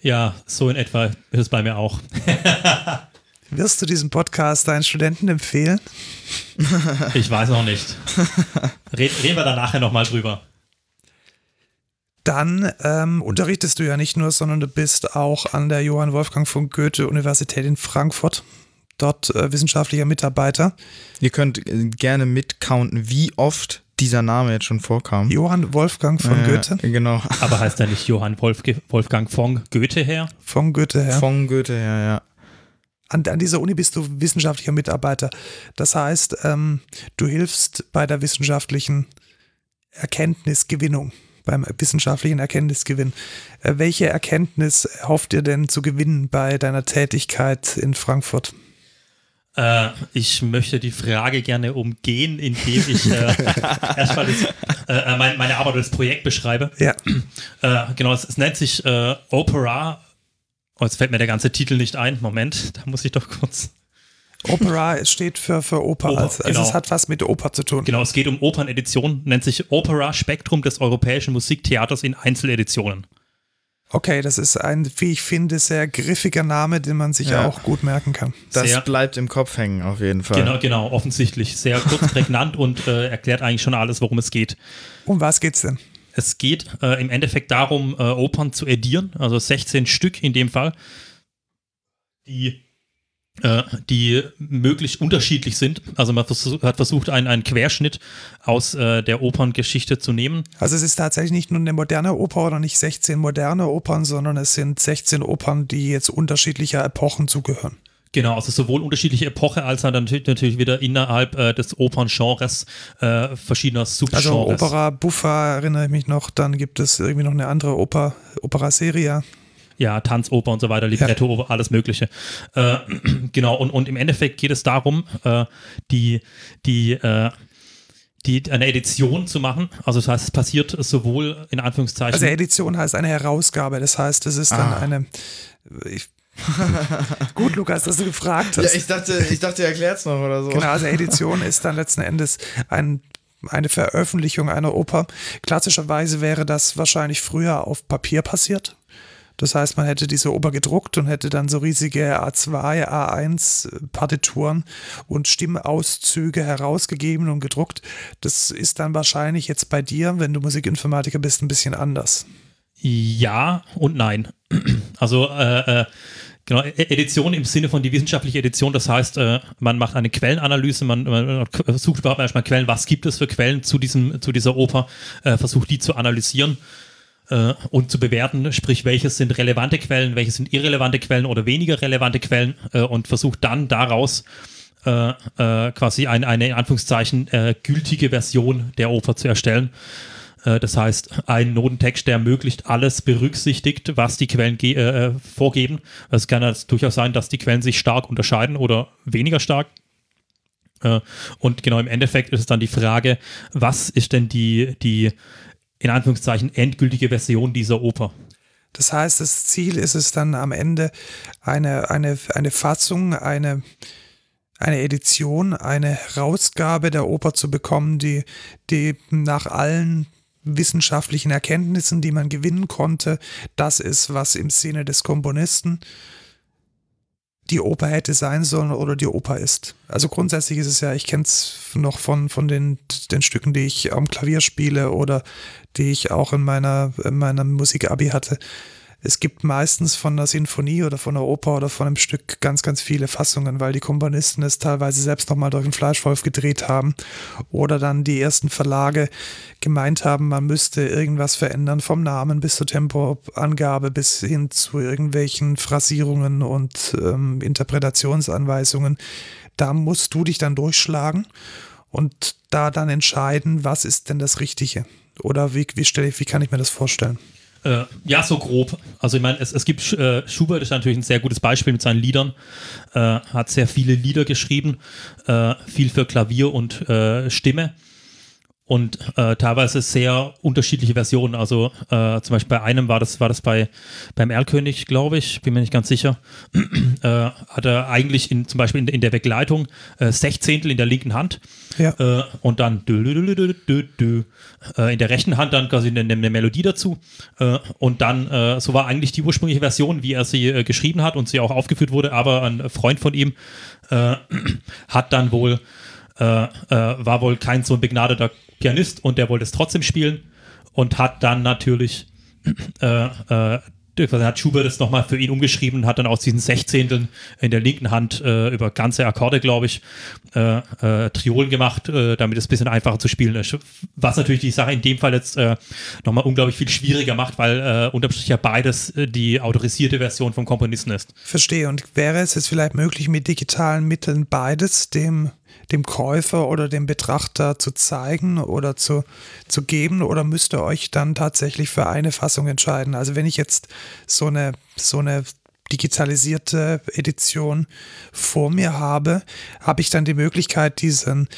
Ja, so in etwa ist es bei mir auch. Wirst du diesen Podcast deinen Studenten empfehlen? Ich weiß noch nicht. Reden, reden wir da nachher nochmal drüber. Dann ähm, unterrichtest du ja nicht nur, sondern du bist auch an der Johann Wolfgang von Goethe Universität in Frankfurt. Dort äh, wissenschaftlicher Mitarbeiter. Ihr könnt äh, gerne mitcounten, wie oft dieser Name jetzt schon vorkam. Johann Wolfgang von äh, Goethe. Genau. Aber heißt er nicht Johann Wolf, Wolfgang von Goethe her? Von Goethe her. Von Goethe her, ja an, an dieser Uni bist du wissenschaftlicher Mitarbeiter. Das heißt, ähm, du hilfst bei der wissenschaftlichen Erkenntnisgewinnung, beim wissenschaftlichen Erkenntnisgewinn. Äh, welche Erkenntnis hofft ihr denn zu gewinnen bei deiner Tätigkeit in Frankfurt? Äh, ich möchte die Frage gerne umgehen, indem ich äh, erstmal das, äh, mein, meine Arbeit oder das Projekt beschreibe. Ja. Äh, genau, es, es, nennt sich äh, Opera Oh, jetzt fällt mir der ganze Titel nicht ein. Moment, da muss ich doch kurz. Opera steht für, für Oper. Oper also, genau. es hat was mit Oper zu tun. Genau, es geht um Opernedition, nennt sich Opera Spektrum des europäischen Musiktheaters in Einzeleditionen. Okay, das ist ein, wie ich finde, sehr griffiger Name, den man sich ja. auch gut merken kann. Das sehr, bleibt im Kopf hängen, auf jeden Fall. Genau, genau, offensichtlich. Sehr kurz, prägnant und äh, erklärt eigentlich schon alles, worum es geht. Um was geht's denn? Es geht äh, im Endeffekt darum, äh, Opern zu edieren, also 16 Stück in dem Fall, die, äh, die möglichst unterschiedlich sind. Also man vers hat versucht, einen, einen Querschnitt aus äh, der Operngeschichte zu nehmen. Also es ist tatsächlich nicht nur eine moderne Oper oder nicht 16 moderne Opern, sondern es sind 16 Opern, die jetzt unterschiedlicher Epochen zugehören. Genau, also sowohl unterschiedliche Epoche als auch dann natürlich wieder innerhalb äh, des Operngenres äh, verschiedener Subgenres. Also Opera Buffa erinnere ich mich noch, dann gibt es irgendwie noch eine andere Oper, Opera Seria. Ja, Tanzoper und so weiter, Libretto, ja. alles Mögliche. Äh, genau, und, und im Endeffekt geht es darum, äh, die, die, äh, die, eine Edition zu machen. Also das heißt, es passiert sowohl in Anführungszeichen. Also Edition heißt eine Herausgabe, das heißt, es ist dann ah. eine, ich Gut, Lukas, dass du gefragt hast. Ja, ich dachte, ich dachte, er erklärt es noch oder so. Genau, also Edition ist dann letzten Endes ein eine Veröffentlichung einer Oper. Klassischerweise wäre das wahrscheinlich früher auf Papier passiert. Das heißt, man hätte diese Oper gedruckt und hätte dann so riesige A2, A1 Partituren und Stimmauszüge herausgegeben und gedruckt. Das ist dann wahrscheinlich jetzt bei dir, wenn du Musikinformatiker bist, ein bisschen anders. Ja und nein. Also äh, äh, genau, e-, Edition im Sinne von die wissenschaftliche Edition, das heißt, äh, man macht eine Quellenanalyse, man, man sucht überhaupt erstmal Quellen, was gibt es für Quellen zu, diesem, zu dieser Oper, äh, versucht die zu analysieren äh, und zu bewerten, sprich, welches sind relevante Quellen, welche sind irrelevante Quellen oder weniger relevante Quellen und versucht dann daraus quasi ein, eine in Anführungszeichen gültige Version der Oper zu erstellen. Äh, das heißt, ein Notentext, der möglichst alles berücksichtigt, was die Quellen äh, vorgeben. Es kann also durchaus sein, dass die Quellen sich stark unterscheiden oder weniger stark. Äh, und genau im Endeffekt ist es dann die Frage, was ist denn die, die in Anführungszeichen endgültige Version dieser Oper? Das heißt, das Ziel ist es dann am Ende eine, eine, eine Fassung, eine, eine Edition, eine Herausgabe der Oper zu bekommen, die, die nach allen wissenschaftlichen Erkenntnissen, die man gewinnen konnte, das ist, was im Sinne des Komponisten die Oper hätte sein sollen oder die Oper ist. Also grundsätzlich ist es ja, ich kenne es noch von, von den, den Stücken, die ich am Klavier spiele oder die ich auch in meiner, in meiner Musikabi hatte es gibt meistens von der Sinfonie oder von der Oper oder von einem Stück ganz, ganz viele Fassungen, weil die Komponisten es teilweise selbst nochmal durch den Fleischwolf gedreht haben oder dann die ersten Verlage gemeint haben, man müsste irgendwas verändern vom Namen bis zur Tempoangabe bis hin zu irgendwelchen Phrasierungen und ähm, Interpretationsanweisungen. Da musst du dich dann durchschlagen und da dann entscheiden, was ist denn das Richtige? Oder wie, wie, stelle ich, wie kann ich mir das vorstellen? Äh, ja, so grob. Also ich meine, es, es gibt, äh, Schubert ist natürlich ein sehr gutes Beispiel mit seinen Liedern, äh, hat sehr viele Lieder geschrieben, äh, viel für Klavier und äh, Stimme und äh, teilweise sehr unterschiedliche Versionen. Also äh, zum Beispiel bei einem war das, war das bei beim Erlkönig, glaube ich, bin mir nicht ganz sicher, äh, hat er eigentlich in, zum Beispiel in, in der Begleitung äh, Sechzehntel in der linken Hand ja. äh, und dann dü, dü, dü, äh, in der rechten Hand dann quasi eine, eine Melodie dazu. Äh, und dann, so war eigentlich die ursprüngliche Version, wie er sie geschrieben hat und sie auch aufgeführt wurde, aber ein Freund von ihm hat dann wohl äh, äh, war wohl kein so ein begnadeter Pianist und der wollte es trotzdem spielen und hat dann natürlich äh, äh, hat Schubert es nochmal für ihn umgeschrieben und hat dann aus diesen Sechzehnteln in der linken Hand äh, über ganze Akkorde, glaube ich, äh, äh, Triolen gemacht, äh, damit es ein bisschen einfacher zu spielen ist. Was natürlich die Sache in dem Fall jetzt äh, nochmal unglaublich viel schwieriger macht, weil äh, unterm Strich ja beides äh, die autorisierte Version vom Komponisten ist. Verstehe. Und wäre es jetzt vielleicht möglich, mit digitalen Mitteln beides dem dem Käufer oder dem Betrachter zu zeigen oder zu, zu geben oder müsst ihr euch dann tatsächlich für eine Fassung entscheiden? Also wenn ich jetzt so eine, so eine digitalisierte Edition vor mir habe, habe ich dann die Möglichkeit, diesen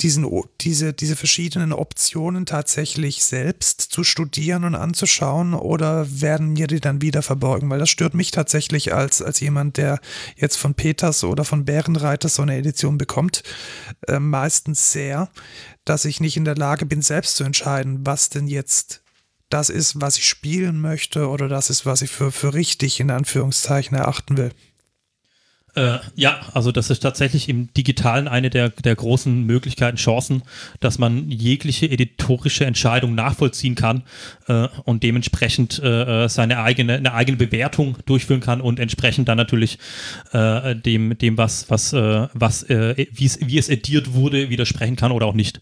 diesen, diese, diese verschiedenen Optionen tatsächlich selbst zu studieren und anzuschauen oder werden mir die dann wieder verborgen? Weil das stört mich tatsächlich als, als jemand, der jetzt von Peters oder von Bärenreiter so eine Edition bekommt, äh, meistens sehr, dass ich nicht in der Lage bin, selbst zu entscheiden, was denn jetzt das ist, was ich spielen möchte oder das ist, was ich für, für richtig in Anführungszeichen erachten will. Äh, ja, also das ist tatsächlich im Digitalen eine der, der großen Möglichkeiten, Chancen, dass man jegliche editorische Entscheidung nachvollziehen kann äh, und dementsprechend äh, äh seine eigene, eine eigene Bewertung durchführen kann und entsprechend dann natürlich äh, dem, dem, was, was, äh, was wie es ediert wurde, widersprechen kann oder auch nicht.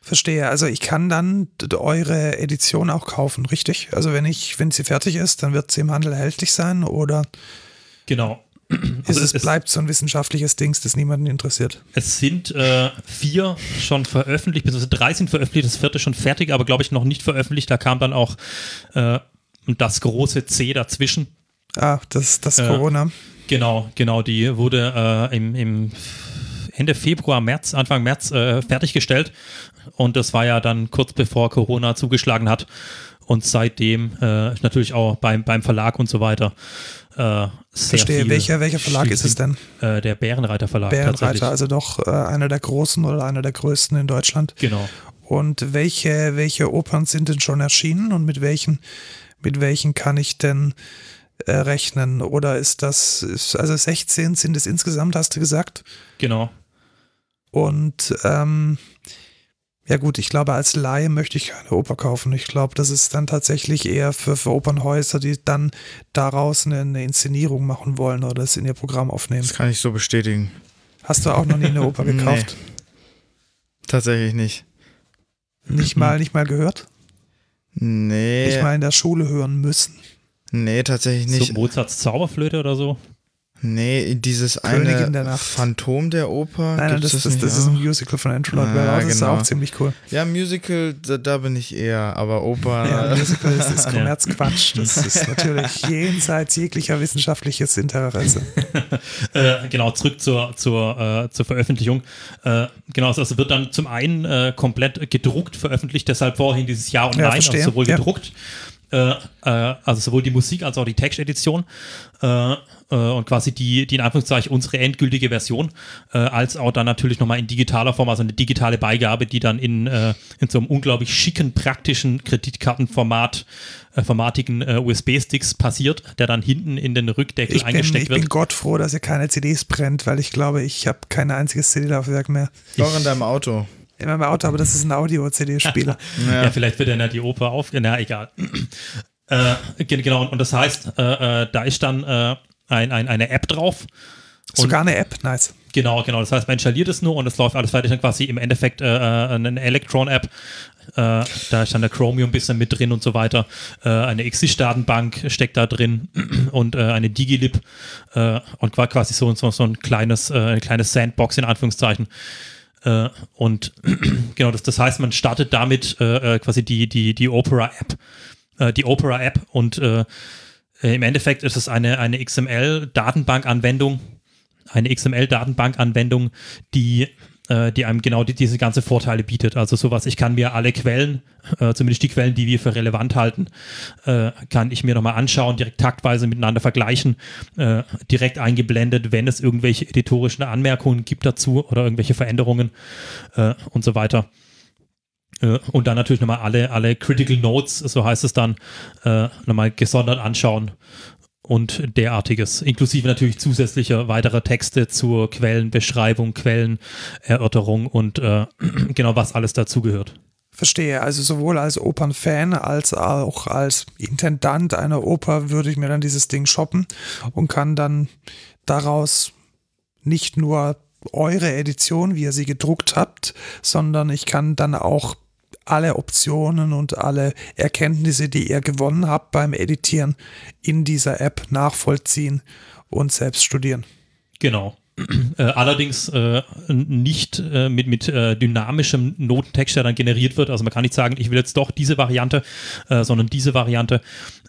Verstehe. Also ich kann dann eure Edition auch kaufen, richtig? Also wenn ich, wenn sie fertig ist, dann wird sie im Handel erhältlich sein oder? Genau. Also es, es, bleibt so ein wissenschaftliches Ding, das niemanden interessiert. Es sind äh, vier schon veröffentlicht, beziehungsweise drei sind veröffentlicht, das vierte schon fertig, aber glaube ich noch nicht veröffentlicht. Da kam dann auch äh, das große C dazwischen. Ah, das, das äh, Corona. Genau, genau, die wurde äh, im, im Ende Februar, März, Anfang März äh, fertiggestellt. Und das war ja dann kurz bevor Corona zugeschlagen hat. Und seitdem äh, natürlich auch beim, beim Verlag und so weiter. Äh, Verstehe. Welcher, welcher Verlag ist es denn? Äh, der Bärenreiter Verlag. Bärenreiter, also doch äh, einer der großen oder einer der größten in Deutschland. Genau. Und welche, welche Opern sind denn schon erschienen und mit welchen, mit welchen kann ich denn äh, rechnen? Oder ist das, ist, also 16 sind es insgesamt, hast du gesagt? Genau. Und ähm, ja gut, ich glaube, als Laie möchte ich keine Oper kaufen. Ich glaube, das ist dann tatsächlich eher für, für Opernhäuser, die dann daraus eine, eine Inszenierung machen wollen oder es in ihr Programm aufnehmen. Das kann ich so bestätigen. Hast du auch noch nie eine Oper Nee. gekauft? Tatsächlich nicht. Nicht mal, nicht mal gehört? Nee. Nicht mal in der Schule hören müssen. Nee, tatsächlich nicht. So Mozarts Zauberflöte oder so. Nee, dieses Königin eine der Nacht. Phantom der Oper. Nein, nein, das, das, nicht das ist ein? Musical von Andrew Lloyd Ah, Webber. Das ist genau. auch ziemlich cool. Ja, Musical, da, da bin ich eher, aber Oper. Ja, äh, Musical ist, ist. Kommerzquatsch. Das ist natürlich jenseits jeglicher wissenschaftliches Interesse. Äh, genau, zurück zur, zur, äh, zur Veröffentlichung. Äh, genau, also es wird dann zum einen äh, komplett gedruckt veröffentlicht, deshalb vorhin dieses Ja und Ja, verstehe. also sowohl Ja. gedruckt, äh, äh, also sowohl die Musik als auch die Textedition äh, äh, und quasi die, die in Anführungszeichen unsere endgültige Version, äh, als auch dann natürlich nochmal in digitaler Form, also eine digitale Beigabe, die dann in, äh, in so einem unglaublich schicken, praktischen Kreditkartenformat, formatigen äh, USB-Sticks passiert, der dann hinten in den Rückdeckel Ich bin, eingesteckt ich wird. bin Gott froh, dass ihr keine CDs brennt, weil ich glaube, ich habe kein einziges CD-Laufwerk mehr. Doch in deinem Auto. In meinem Auto, aber das ist ein Audio-CD-Spieler. Ja. vielleicht wird dann ja die Oper auf. Na, egal. äh, gen- genau, und, das heißt, äh, äh, da ist dann äh, ein, ein, eine App drauf. Sogar eine App, nice. Genau, genau. Das heißt, man installiert es nur und es läuft alles fertig dann quasi im Endeffekt äh, eine Electron-App. Äh, da ist dann der Chromium ein bisschen mit drin und so weiter. Äh, eine Exist-Datenbank steckt da drin und äh, eine Digilib äh, und war quasi so, so, so ein kleines, äh, eine kleine Sandbox in Anführungszeichen. Äh, und genau, das, das heißt, man startet damit äh, äh, quasi die, die, die Opera-App. Äh, die Opera-App und äh, im Endeffekt ist es eine, eine XML-Datenbank-Anwendung, eine XML-Datenbank-Anwendung, die, äh, die einem genau die, diese ganze Vorteile bietet. Also sowas, ich kann mir alle Quellen, äh, zumindest die Quellen, die wir für relevant halten, äh, kann ich mir nochmal anschauen, direkt taktweise miteinander vergleichen, äh, direkt eingeblendet, wenn es irgendwelche editorischen Anmerkungen gibt dazu oder irgendwelche Veränderungen äh, und so weiter. Äh, und dann natürlich nochmal alle, alle Critical Notes, so heißt es dann, nochmal gesondert anschauen und derartiges, inklusive natürlich zusätzlicher weiterer Texte zur Quellenbeschreibung, Quellenerörterung und äh, genau was alles dazugehört. Verstehe. Also sowohl als Opernfan als auch als Intendant einer Oper würde ich mir dann dieses Ding shoppen und kann dann daraus nicht nur eure Edition, wie ihr sie gedruckt habt, sondern ich kann dann auch alle Optionen und alle Erkenntnisse, die ihr gewonnen habt beim Editieren, in dieser App nachvollziehen und selbst studieren. Genau. Äh, allerdings äh, nicht äh, mit, mit äh, dynamischem Notentext, der dann generiert wird. Also man kann nicht sagen, ich will jetzt doch diese Variante, äh, sondern diese Variante.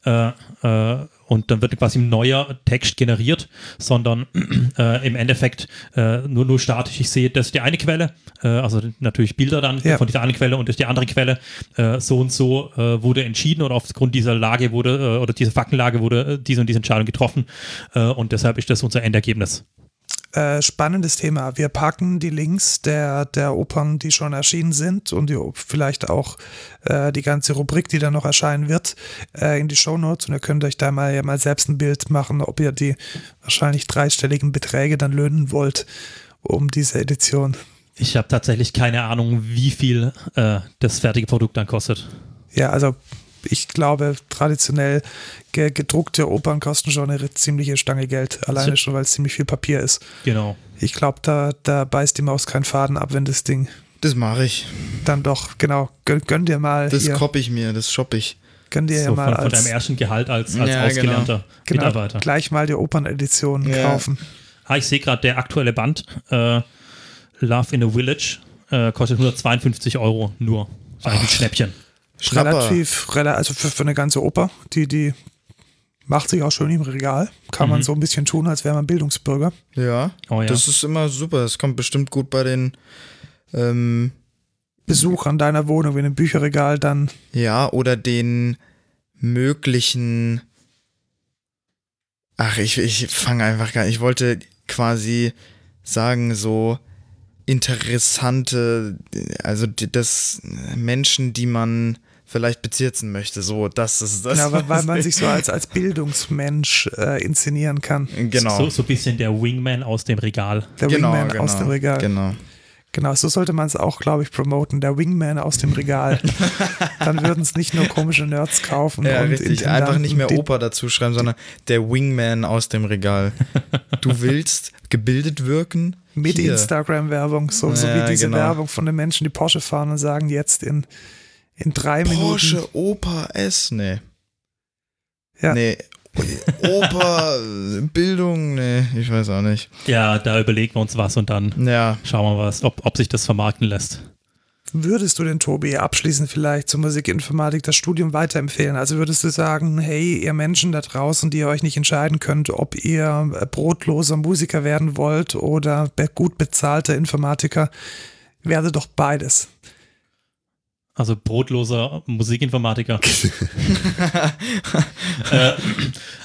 Und dann wird quasi ein neuer Text generiert, sondern im Endeffekt nur, nur statisch. Ich sehe, das ist die eine Quelle, also natürlich Bilder dann Ja. von dieser einen Quelle und das ist die andere Quelle. So und so wurde entschieden oder aufgrund dieser Lage wurde, oder dieser Faktenlage wurde diese und diese Entscheidung getroffen. Und deshalb ist das unser Endergebnis. Äh, spannendes Thema. Wir packen die Links der, der Opern, die schon erschienen sind und die, vielleicht auch äh, die ganze Rubrik, die dann noch erscheinen wird, äh, in die Shownotes und ihr könnt euch da mal, ja mal selbst ein Bild machen, ob ihr die wahrscheinlich dreistelligen Beträge dann löhnen wollt, um diese Edition. Ich habe tatsächlich keine Ahnung, wie viel äh, das fertige Produkt dann kostet. Ja, also ich glaube, traditionell ge gedruckte Opern kosten schon eine ziemliche Stange Geld, alleine schon, weil es ziemlich viel Papier ist. Genau. Ich glaube, da, da beißt die Maus keinen Faden ab, wenn das Ding Das mache ich. dann doch, genau, gönn, gönn dir mal Das koppe ich mir, das shoppe ich. gönn dir ja So mal von, von als, deinem ersten Gehalt als, als Ja, ausgelernter genau, Mitarbeiter. gleich mal die Opernedition Ja. kaufen. Ah, ich sehe gerade, der aktuelle Band, äh, Love in a Village, äh, kostet 152 Euro nur. Eigentlich ein Schnäppchen. Schnapper. Relativ, rela also für, für eine ganze Oper, die, die macht sich auch schön im Regal. Kann man Mhm. so ein bisschen tun, als wäre man Bildungsbürger. Ja, Oh ja. das ist immer super. Das kommt bestimmt gut bei den, ähm, Besuch an deiner Wohnung in einem Bücherregal, dann ja, oder den möglichen. Ach, ich, ich fange einfach gar Ich wollte quasi sagen, so interessante, also das Menschen, die man vielleicht bezirzen möchte. So, das ist das. Ja, weil, weil man sich so als, als Bildungsmensch äh, inszenieren kann. Genau. So, so ein bisschen der Wingman aus dem Regal. Der genau, Wingman genau, aus dem Regal. Genau. Genau, so sollte man es auch, glaube ich, promoten. Der Wingman aus dem Regal. dann würden es nicht nur komische Nerds kaufen. Ja, und richtig. Einfach nicht mehr Opa dazu schreiben, sondern der Wingman aus dem Regal. Du willst gebildet wirken? Mit. Instagram-Werbung, so, so Ja, wie diese genau. Werbung von den Menschen, die Porsche fahren und sagen jetzt in, in drei Minuten. Porsche Opa S, nee. Ja. Nee. Opa Bildung, nee, ich weiß auch nicht. Ja, da überlegen wir uns was und dann Ja, schauen wir was, ob, ob sich das vermarkten lässt. Würdest du denn, Tobi, abschließend vielleicht zur Musikinformatik das Studium weiterempfehlen? Also würdest du sagen, hey, ihr Menschen da draußen, die ihr euch nicht entscheiden könnt, ob ihr äh, brotloser Musiker werden wollt oder gut bezahlter Informatiker, werde doch beides. Also brotloser Musikinformatiker. äh,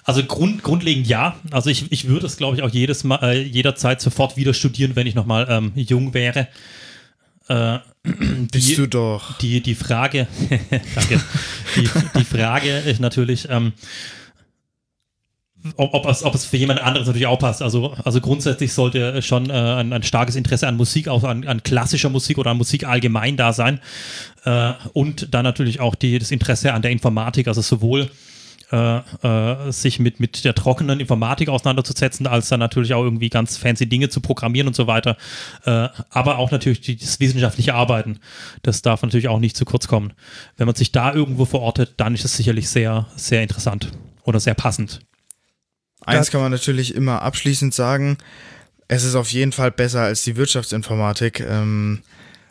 also grund, grundlegend ja. Also ich, ich würde es, glaube ich, auch jedes Mal, äh, jederzeit sofort wieder studieren, wenn ich nochmal ähm, jung wäre. Äh, bist die, du doch. die, die Frage, danke, die, die Frage ist natürlich, ähm, ob, ob, es, ob es für jemand anderes natürlich auch passt. Also, also grundsätzlich sollte schon äh, ein, ein starkes Interesse an Musik, auch an, an klassischer Musik oder an Musik allgemein da sein. Äh, und dann natürlich auch die, das Interesse an der Informatik, also sowohl äh, äh, sich mit, mit der trockenen Informatik auseinanderzusetzen, als dann natürlich auch irgendwie ganz fancy Dinge zu programmieren und so weiter. Äh, aber auch natürlich die- das wissenschaftliche Arbeiten. Das darf natürlich auch nicht zu kurz kommen. Wenn man sich da irgendwo verortet, dann ist es sicherlich sehr, sehr interessant oder sehr passend. Eins kann man natürlich immer abschließend sagen, es ist auf jeden Fall besser als die Wirtschaftsinformatik. Ähm,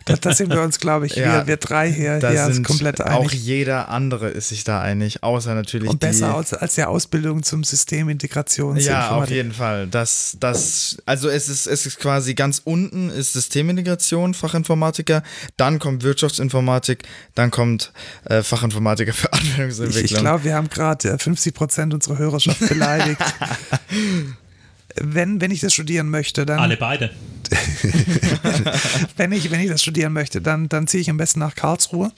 Da, da sind wir uns, glaube ich, Ja, wir, wir drei hier, da hier sind komplett auch einig. jeder andere ist sich da einig, außer natürlich Und besser als, als die Ausbildung zum Systemintegrations Ja, auf jeden Fall. Das, das, also es ist, es ist quasi ganz unten ist Systemintegration, Fachinformatiker, dann kommt Wirtschaftsinformatik, dann kommt äh, Fachinformatiker für Ich, Anwendungsentwicklung. ich glaube, wir haben gerade äh, 50 Prozent unserer Hörerschaft beleidigt. wenn, wenn ich das studieren möchte, dann Alle beide. wenn ich, wenn ich das studieren möchte, dann, dann ziehe ich am besten nach Karlsruhe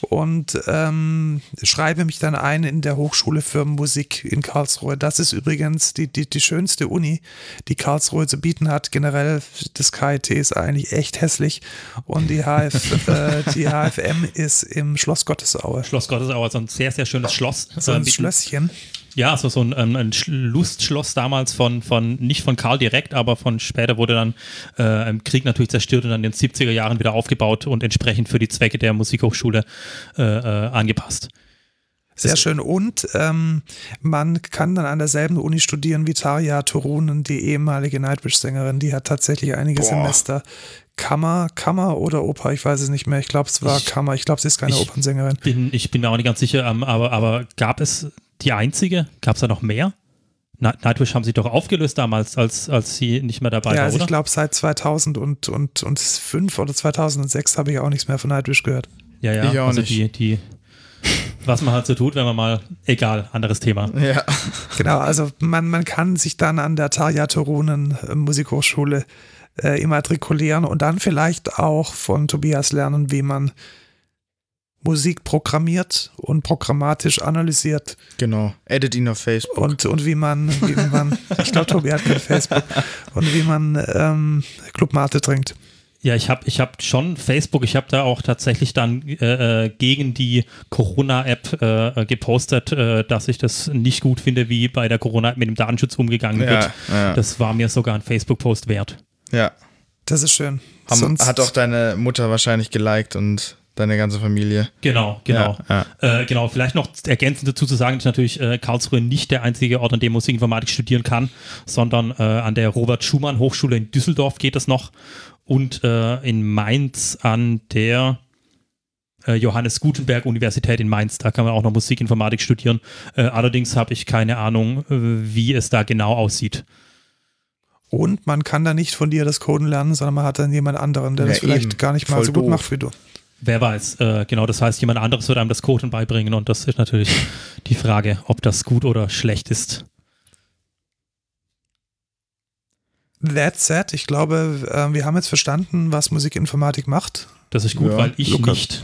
und ähm, schreibe mich dann ein in der Hochschule für Musik in Karlsruhe. Das ist übrigens die, die, die schönste Uni, die Karlsruhe zu bieten hat. Generell, das KIT ist eigentlich echt hässlich und die, HF, äh, die HFM ist im Schloss Gottesaue. Schloss Gottesauer, so ein sehr, sehr schönes Schloss. So ein Schlösschen. Ja, so, so ein, ähm, ein Sch- Lustschloss damals von, von, nicht von Karl direkt, aber von später wurde dann äh, im Krieg natürlich zerstört und dann in den 70er Jahren wieder aufgebaut und entsprechend für die Zwecke der Musikhochschule äh, äh, angepasst. Sehr schön. Und ähm, man kann dann an derselben Uni studieren wie Tarja Turunen, die ehemalige Nightwish-Sängerin. Die hat tatsächlich einige Boah. Semester Kammer, Kammer oder Oper, ich weiß es nicht mehr. Ich glaube, es war Ich- Kammer. Ich glaube, sie ist keine ich- Opernsängerin. Bin, ich bin mir auch nicht ganz sicher, ähm, aber, aber gab es die einzige? Gab es da noch mehr? Night- Nightwish haben sie doch aufgelöst damals, als, als sie nicht mehr dabei ja, war, also oder? ich glaube, seit 2000 und, und, und 5 oder 2006 habe ich auch nichts mehr von Nightwish gehört. ja, ja, Ich auch also nicht. die, die, was man halt so tut, wenn man mal, egal, anderes Thema. ja. Genau, also man, man kann sich dann an der Tarja Turunen äh, Musikhochschule äh, immatrikulieren und dann vielleicht auch von Tobias lernen, wie man Musik programmiert und programmatisch analysiert Genau. Edit ihn auf Facebook. und, und wie man, wie man ich glaube, Tobi hat kein Facebook, und wie man ähm, Clubmate trinkt. Ja, ich habe ich hab schon Facebook, ich habe da auch tatsächlich dann äh, äh, gegen die Corona-App äh, gepostet, äh, dass ich das nicht gut finde, wie bei der Corona-App mit dem Datenschutz umgegangen Ja, wird. ja. Das war mir sogar ein Facebook-Post wert. ja. Das ist schön. Haben, Sonst, hat auch deine Mutter wahrscheinlich geliked und deine ganze Familie. Genau, genau. Ja, Äh, genau, vielleicht noch ergänzend dazu zu sagen, dass natürlich äh, Karlsruhe nicht der einzige Ort, an dem Musikinformatik studieren kann, sondern äh, an der Robert Schumann Hochschule in Düsseldorf geht es noch und äh, in Mainz an der äh, Johannes Gutenberg Universität in Mainz. Da kann man auch noch Musikinformatik studieren. Äh, allerdings habe ich keine Ahnung, wie es da genau aussieht. und man kann da nicht von dir das Coden lernen, sondern man hat dann jemand anderen, der Ja, das vielleicht eben. gar nicht mal Voll so gut doof. macht wie du. Wer weiß, äh, genau, das heißt, jemand anderes wird einem das Coden beibringen und das ist natürlich die Frage, ob das gut oder schlecht ist. That said, ich glaube, äh, wir haben jetzt verstanden, was Musikinformatik macht. Das ist gut, Ja, weil ich Lukas. nicht.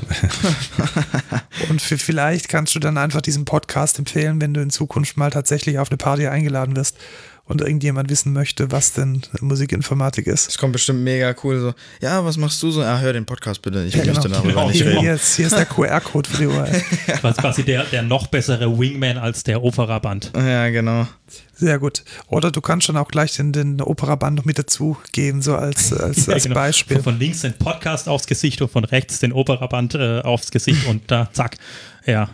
Und für, vielleicht kannst du dann einfach diesen Podcast empfehlen, wenn du in Zukunft mal tatsächlich auf eine Party eingeladen wirst und irgendjemand wissen möchte, was denn Musikinformatik ist. Es kommt bestimmt mega cool so. Ja, was machst du so? Ah, hör den Podcast bitte. Ich Ja, möchte genau. darüber Genau. nicht Hier, reden. hier, ist, hier ist der QR-Code für die URL. Was quasi der, der noch bessere Wingman als der Opera-Band. Ja, genau. Sehr gut. Oder du kannst schon auch gleich den, den Operaband noch mit dazu geben, so als, als, Ja, als genau. Beispiel. Von links den Podcast aufs Gesicht und von rechts den Operaband äh, aufs Gesicht und da, zack. Ja.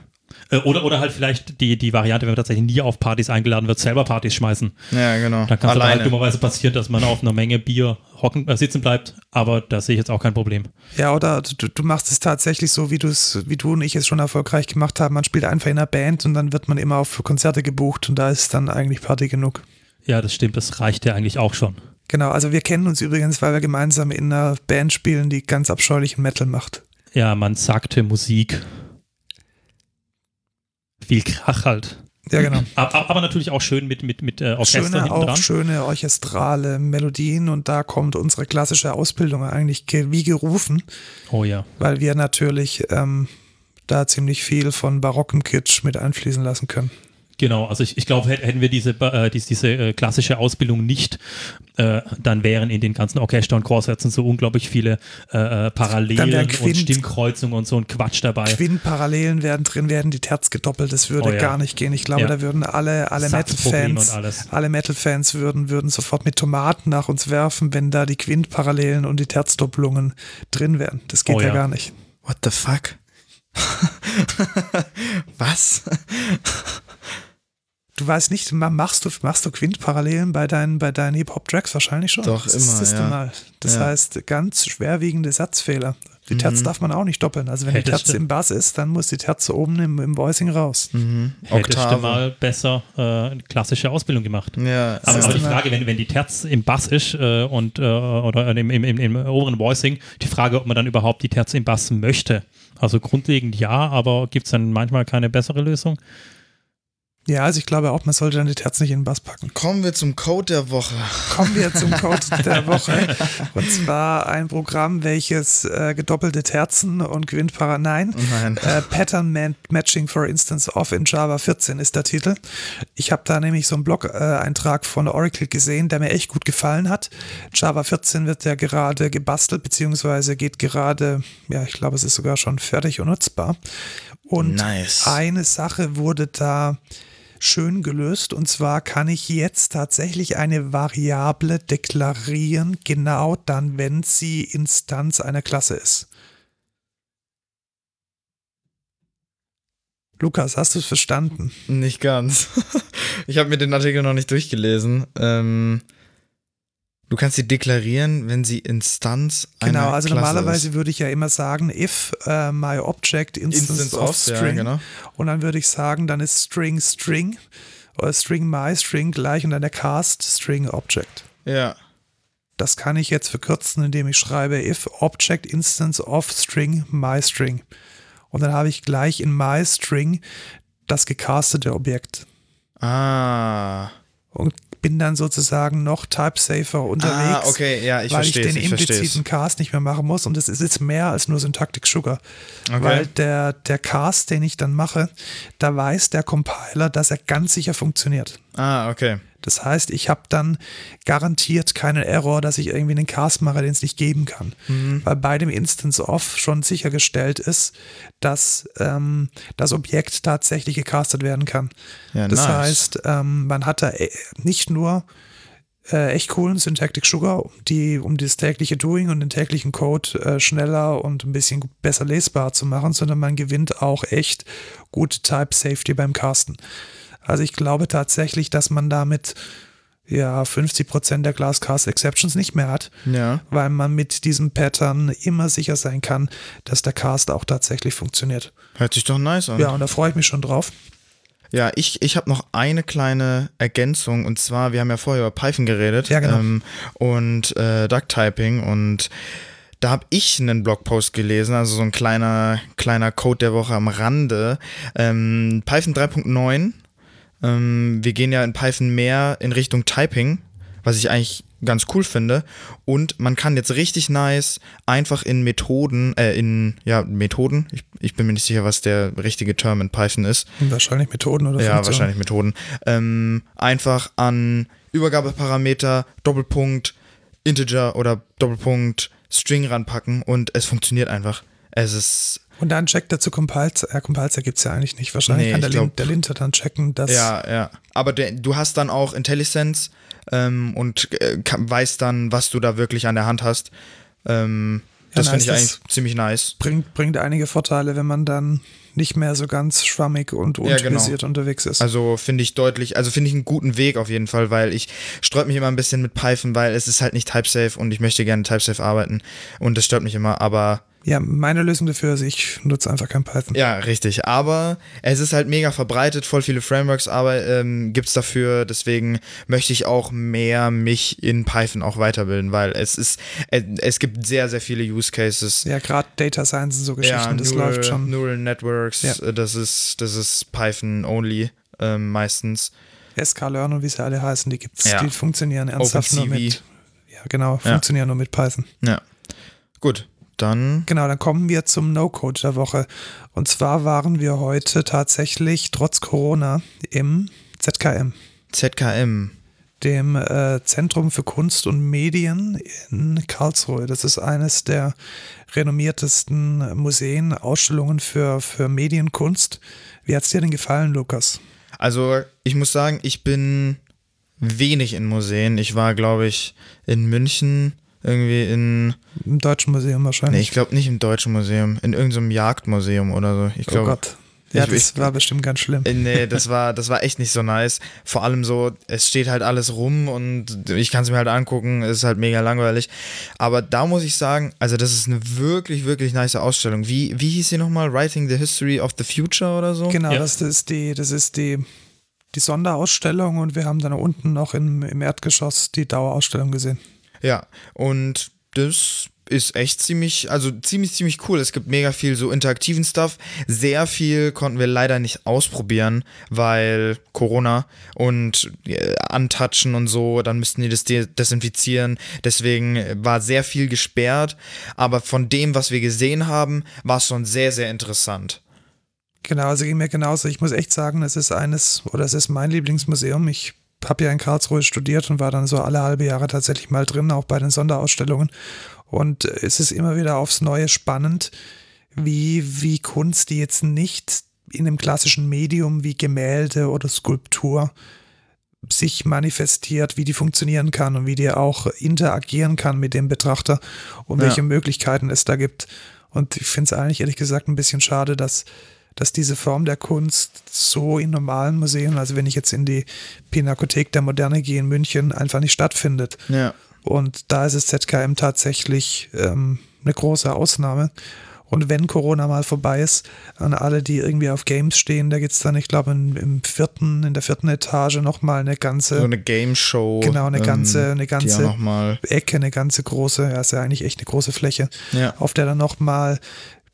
Äh, Oder, oder halt vielleicht die, die Variante, wenn man tatsächlich nie auf Partys eingeladen wird, selber Partys schmeißen. Ja, genau. Da kann es aber halt dummerweise passieren, dass man auf einer Menge Bier hocken, äh, sitzen bleibt, aber da sehe ich jetzt auch kein Problem. Ja, oder du, du machst es tatsächlich so, wie du es, wie du und ich es schon erfolgreich gemacht haben. Man spielt einfach in einer Band und dann wird man immer auf Konzerte gebucht und da ist dann eigentlich Party genug. Ja, das stimmt, das reicht ja eigentlich auch schon. Genau, also wir kennen uns übrigens, weil wir gemeinsam in einer Band spielen, die ganz abscheulichen Metal macht. Ja, man sagte Musik. Viel Krach halt. Ja, genau. Aber, aber natürlich auch schön mit, mit, mit äh, Orchester Schöne, auch dran. schöne orchestrale Melodien und da kommt unsere klassische Ausbildung eigentlich ge wie gerufen, Oh ja. weil wir natürlich ähm, da ziemlich viel von barocken Kitsch mit einfließen lassen können. Genau, also ich, ich glaube, hätten wir diese, äh, diese, diese äh, klassische Ausbildung nicht, äh, dann wären in den ganzen Orchester- und Chorsätzen so unglaublich viele äh, äh, Parallelen wär und Quint- Stimmkreuzungen und so ein Quatsch dabei. Quint-Parallelen werden drin, werden die Terz gedoppelt, das würde Oh ja. gar nicht gehen. Ich glaube, Ja. da würden alle, alle Metal-Fans, alle Metal-Fans würden, würden sofort mit Tomaten nach uns werfen, wenn da die Quint-Parallelen und die Terzdoppelungen drin wären. Das geht Oh ja ja. gar nicht. What the fuck? Was? Du weißt nicht, ma- machst du, machst du Quint-Parallelen bei deinen, bei deinen Hip-Hop-Tracks wahrscheinlich schon? Doch, das immer, Ist das ja. Mal. Das Ja. heißt, ganz schwerwiegende Satzfehler. Die Terz darf man auch nicht doppeln. Also wenn die Hättest Terz du- im Bass ist, dann muss die Terz oben im, im Voicing raus. Mhm. Hättest du Oktave. mal besser äh, eine klassische Ausbildung gemacht. Ja, Aber, ist aber die Frage, wenn, wenn die Terz im Bass ist äh, und äh, oder im, im, im, im oberen Voicing, die Frage, ob man dann überhaupt die Terz im Bass möchte. Also grundlegend ja, aber gibt es dann manchmal keine bessere Lösung? Ja, also ich glaube auch, man sollte dann die Terz nicht in den Bass packen. Kommen wir zum Code der Woche. Kommen wir zum Code der Woche. Und zwar ein Programm, welches äh, gedoppelte Terzen und Quintpara, nein, Nein. äh, Pattern Matching for Instance of in Java 14 ist der Titel. Ich habe da nämlich so einen Blog-Eintrag von Oracle gesehen, der mir echt gut gefallen hat. Java 14 wird ja gerade gebastelt, beziehungsweise geht gerade, ja, ich glaube, es ist sogar schon fertig und nutzbar. Und Nice. eine Sache wurde da schön gelöst und zwar kann ich jetzt tatsächlich eine Variable deklarieren, genau dann, wenn sie Instanz einer Klasse ist. Lukas, hast du es verstanden? Nicht ganz. Ich habe mir den Artikel noch nicht durchgelesen. Ähm, du kannst sie deklarieren, wenn sie Instanz einer Genau, also Klasse normalerweise ist. würde ich ja immer sagen, if äh, my object instance, Instance of of, string. ja, genau. Und dann würde ich sagen, dann ist string string oder string my string gleich und dann der cast string object. Ja. Das kann ich jetzt verkürzen, indem ich schreibe if object instance of string my string. Und dann habe ich gleich in my string das gecastete Objekt. Ah. Und bin dann sozusagen noch type-safer unterwegs. Ah, okay, ja, ich weil ich den ich impliziten Cast nicht mehr machen muss. Und das ist jetzt mehr als nur Syntactic Sugar. Okay. Weil der, der Cast, den ich dann mache, da weiß der Compiler, dass er ganz sicher funktioniert. Ah, okay. Das heißt, ich habe dann garantiert keinen Error, dass ich irgendwie einen Cast mache, den es nicht geben kann. Mhm. Weil bei dem Instance of schon sichergestellt ist, dass ähm, das Objekt tatsächlich gecastet werden kann. Ja, das nice. heißt, ähm, man hat da äh, nicht nur äh, echt coolen Syntactic Sugar, um, die, um das tägliche Doing und den täglichen Code äh, schneller und ein bisschen besser lesbar zu machen, sondern man gewinnt auch echt gute Type Safety beim Casten. Also ich glaube tatsächlich, dass man damit ja 50% der Glasscast Exceptions nicht mehr hat, Ja. weil man mit diesem Pattern immer sicher sein kann, dass der Cast auch tatsächlich funktioniert. Hört sich doch nice an. Ja, und da freue ich mich schon drauf. Ja, ich, ich habe noch eine kleine Ergänzung und zwar, wir haben ja vorher über Python geredet Ja, genau. ähm, und äh, Duck-Typing und da habe ich einen Blogpost gelesen, also so ein kleiner, kleiner Code der Woche am Rande. Ähm, Python 3.9. Ähm, wir gehen ja in Python mehr in Richtung Typing, was ich eigentlich ganz cool finde. Und man kann jetzt richtig nice einfach in Methoden, äh, in, ja, Methoden, ich, ich bin mir nicht sicher, was der richtige Term in Python ist. Wahrscheinlich Methoden oder Ja, wahrscheinlich Methoden. Ähm, einfach an Übergabeparameter, Doppelpunkt, Integer oder Doppelpunkt, String ranpacken und es funktioniert einfach. Es ist, Und dann checkt er zu Compiler. Äh, Compiler gibt es ja eigentlich nicht. Wahrscheinlich Nee, kann der, glaub- Lin der Linter dann checken, dass. ja, ja. Aber der, du hast dann auch IntelliSense ähm, und äh, kann, weißt dann, was du da wirklich an der Hand hast. Ähm, Ja, das nice, finde ich eigentlich ziemlich nice. Bringt, bringt einige Vorteile, wenn man dann nicht mehr so ganz schwammig und Ja, genau. unterwegs ist. Also finde ich deutlich, also finde ich einen guten Weg auf jeden Fall, weil ich sträub mich immer ein bisschen mit Python, weil es ist halt nicht typesafe und ich möchte gerne typesafe arbeiten und das stört mich immer, aber ja, meine Lösung dafür ist, ich nutze einfach kein Python. ja, richtig, aber es ist halt mega verbreitet, voll viele Frameworks aber ähm, gibt's dafür, deswegen möchte ich auch mehr mich in Python auch weiterbilden, weil es ist, äh, es gibt sehr, sehr viele Use Cases. Ja, gerade Data Science und so Geschichten, das Neural, läuft schon. Neural Networks, Ja. äh, das ist, das ist Python only ähm, meistens. SK-Learn und wie sie alle heißen, die gibt's, Ja. die funktionieren ernsthaft nur OpenCV. mit. Ja, genau, Ja. funktionieren nur mit Python. Ja. Gut, dann Genau, dann kommen wir zum No-Code der Woche. Und zwar waren wir heute tatsächlich trotz Corona im ZKM, ZKM. dem äh, Zentrum für Kunst und Medien in Karlsruhe. Das ist eines der renommiertesten Museen, Ausstellungen für, für Medienkunst. Wie hat's dir denn gefallen, Lukas? Also, ich muss sagen, ich bin wenig in Museen. Ich war, glaube ich, in München, irgendwie in. Im Deutschen Museum Nee, wahrscheinlich. ich glaube nicht im Deutschen Museum, in irgendeinem Jagdmuseum oder so. Ich oh glaube. Gott. Ja, ich- das ich- war bestimmt ganz schlimm. Äh, Nee, das war, das war echt nicht so nice. Vor allem so, es steht halt alles rum und ich kann es mir halt angucken, es ist halt mega langweilig. Aber da muss ich sagen, also das ist eine wirklich, wirklich nice Ausstellung. Wie, wie hieß sie nochmal? Writing the History of the Future oder so? Genau, Ja. das ist die, das ist die, die Sonderausstellung und wir haben dann unten noch im, im Erdgeschoss die Dauerausstellung gesehen. Ja, und das ist echt ziemlich, also ziemlich, ziemlich cool. Es gibt mega viel so interaktiven Stuff. Sehr viel konnten wir leider nicht ausprobieren, weil Corona und äh, antatschen und so, dann müssten die das de desinfizieren. Deswegen war sehr viel gesperrt. Aber von dem, was wir gesehen haben, war es schon sehr, sehr interessant. Genau, also ging mir genauso. Ich muss echt sagen, es ist eines, oder es ist mein Lieblingsmuseum. Ich habe ja in Karlsruhe studiert und war dann so alle halbe Jahre tatsächlich mal drin, auch bei den Sonderausstellungen. Und äh, es ist immer wieder aufs Neue spannend, wie, wie Kunst, die jetzt nicht in einem klassischen Medium wie Gemälde oder Skulptur sich manifestiert, wie die funktionieren kann und wie die auch interagieren kann mit dem Betrachter und Ja. welche Möglichkeiten es da gibt. Und ich finde es eigentlich ehrlich gesagt ein bisschen schade, dass, dass diese Form der Kunst so in normalen Museen, also wenn ich jetzt in die Pinakothek der Moderne gehe in München, einfach nicht stattfindet. Ja. Und da ist es ZKM tatsächlich ähm, eine große Ausnahme. Und wenn Corona mal vorbei ist, an alle, die irgendwie auf Games stehen, da gibt es dann, ich glaube, im, im vierten, in der vierten Etage nochmal eine ganze So eine Game Show. Genau, eine ganze- eine ganze- nochmal. Ecke, eine ganze große, ja, ist ja eigentlich echt eine große Fläche, Ja. auf der dann nochmal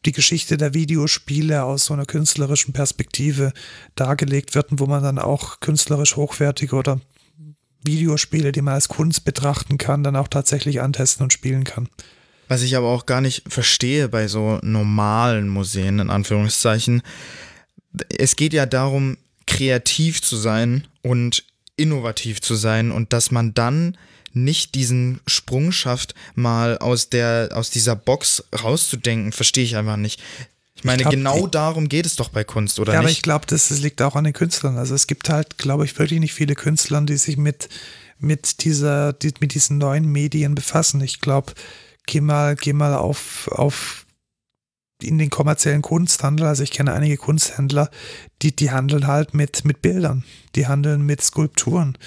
die Geschichte der Videospiele aus so einer künstlerischen Perspektive dargelegt wird und wo man dann auch künstlerisch hochwertige oder Videospiele, die man als Kunst betrachten kann, dann auch tatsächlich antesten und spielen kann. Was ich aber auch gar nicht verstehe bei so normalen Museen, in Anführungszeichen. Es geht ja darum, kreativ zu sein und innovativ zu sein und dass man dann nicht diesen Sprung schafft, mal aus der, aus dieser Box rauszudenken, verstehe ich einfach nicht. Ich meine, glaub, genau ich- darum geht es doch bei Kunst, oder ja, aber nicht? ich glaube, das, das liegt auch an den Künstlern. Also es gibt halt, glaube ich, wirklich nicht viele Künstler, die sich mit, mit, dieser, die, mit diesen neuen Medien befassen. Ich glaube, geh mal, geh mal auf, auf in den kommerziellen Kunsthandel, also ich kenne einige Kunsthändler, die, die handeln halt mit, mit Bildern, die handeln mit Skulpturen.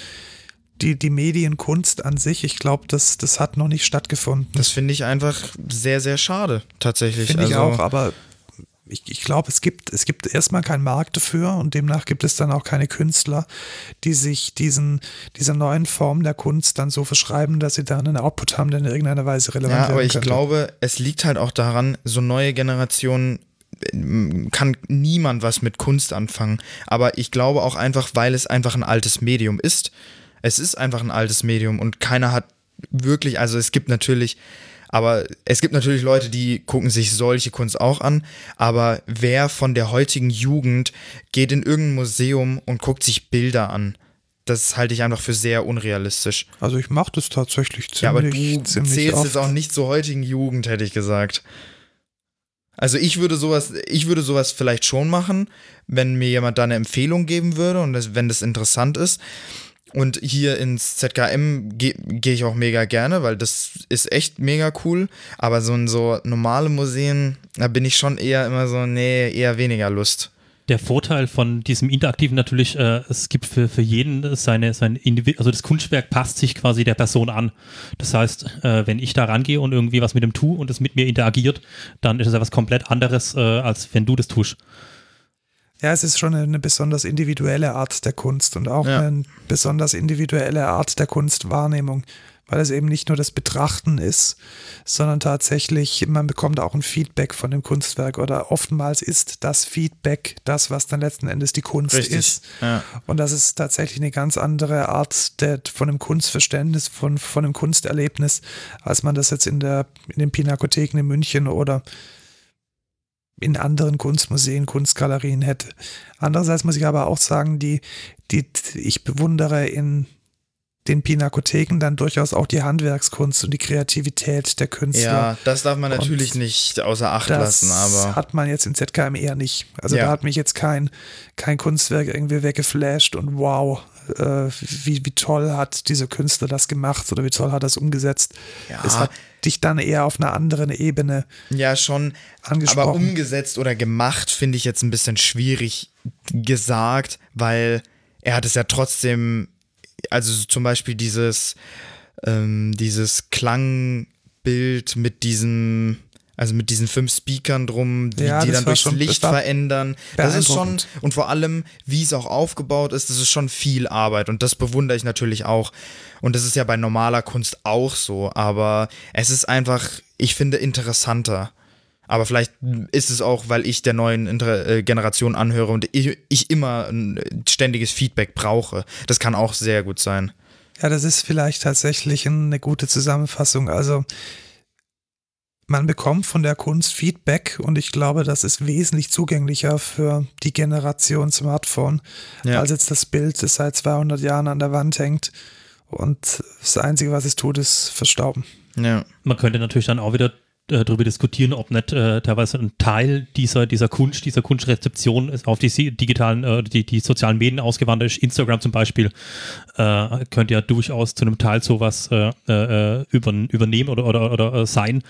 Die, die Medienkunst an sich, ich glaube, das, das hat noch nicht stattgefunden. das finde ich einfach sehr, sehr schade, tatsächlich. Finde ich also, auch, aber ich, ich glaube, es gibt, es gibt erstmal keinen Markt dafür und demnach gibt es dann auch keine Künstler, die sich diesen, dieser neuen Form der Kunst dann so verschreiben, dass sie dann einen Output haben, der in irgendeiner Weise relevant Ja, aber ich könnte. glaube, es liegt halt auch daran, so neue Generationen äh, kann niemand was mit Kunst anfangen. Aber ich glaube auch einfach, weil es einfach ein altes Medium ist. Es ist einfach ein altes Medium und keiner hat wirklich, also es gibt natürlich, aber es gibt natürlich Leute, die gucken sich solche Kunst auch an. Aber wer von der heutigen Jugend geht in irgendein Museum und guckt sich Bilder an? Das halte ich einfach für sehr unrealistisch. Also ich mache das tatsächlich ziemlich, Ja, aber du zählst oft. jetzt auch nicht zur heutigen Jugend, hätte ich gesagt. Also ich würde sowas, ich würde sowas vielleicht schon machen, wenn mir jemand da eine Empfehlung geben würde und das, wenn das interessant ist. Und hier ins ZKM gehe geh ich auch mega gerne, weil das ist echt mega cool. Aber so in so normale Museen, da bin ich schon eher immer so, nee, eher weniger Lust. Der Vorteil von diesem Interaktiven natürlich, äh, es gibt für, für jeden seine, sein Individ also das Kunstwerk passt sich quasi der Person an. Das heißt, äh, wenn ich da rangehe und irgendwie was mit dem tue und es mit mir interagiert, dann ist es ja was komplett anderes, äh, als wenn du das tust. Ja, es ist schon eine besonders individuelle Art der Kunst und auch Ja. eine besonders individuelle Art der Kunstwahrnehmung, weil es eben nicht nur das Betrachten ist, sondern tatsächlich, man bekommt auch ein Feedback von dem Kunstwerk oder oftmals ist das Feedback das, was dann letzten Endes die Kunst ist. Ja. Und das ist tatsächlich eine ganz andere Art der, von dem Kunstverständnis, von, von dem Kunsterlebnis, als man das jetzt in, der, in den Pinakotheken in München oder in anderen Kunstmuseen, Kunstgalerien hätte. Andererseits muss ich aber auch sagen, die, die ich bewundere in den Pinakotheken dann durchaus auch die Handwerkskunst und die Kreativität der Künstler. ja, das darf man Und natürlich nicht außer Acht lassen, aber. hat man jetzt in ZKM eher nicht. Also Ja. da hat mich jetzt kein, kein Kunstwerk irgendwie weggeflasht und wow, äh, wie, wie toll hat dieser Künstler das gemacht oder wie toll hat er das umgesetzt. Ja. Es hat dich dann eher auf einer anderen Ebene Ja, schon. angesprochen. Aber umgesetzt oder gemacht finde ich jetzt ein bisschen schwierig gesagt, weil er hat es ja trotzdem, also so zum Beispiel dieses, ähm, dieses Klangbild mit diesem, also mit diesen fünf Speakern drum, die, Ja, die das dann durchs schon- das Licht war verändern. Das ist schon, und vor allem, wie es auch aufgebaut ist, das ist schon viel Arbeit und das bewundere ich natürlich auch. Und das ist ja bei normaler Kunst auch so, aber es ist einfach, ich finde, interessanter. Aber vielleicht ist es auch, weil ich der neuen Inter äh, Generation anhöre und ich, ich immer ein ständiges Feedback brauche. Das kann auch sehr gut sein. Ja, das ist vielleicht tatsächlich eine gute Zusammenfassung. Also man bekommt von der Kunst Feedback und ich glaube, das ist wesentlich zugänglicher für die Generation Smartphone, Ja. als jetzt das Bild, das seit 200 Jahren an der Wand hängt und das Einzige, was es tut, ist verstauben. Ja. Man könnte natürlich dann auch wieder äh, darüber diskutieren, ob nicht äh, teilweise ein Teil dieser, dieser Kunst, dieser Kunstrezeption ist auf die digitalen, äh, die, die sozialen Medien ausgewandert ist. Instagram zum Beispiel äh, könnte ja durchaus zu einem Teil sowas äh, äh, über, übernehmen oder, oder, oder äh, sein.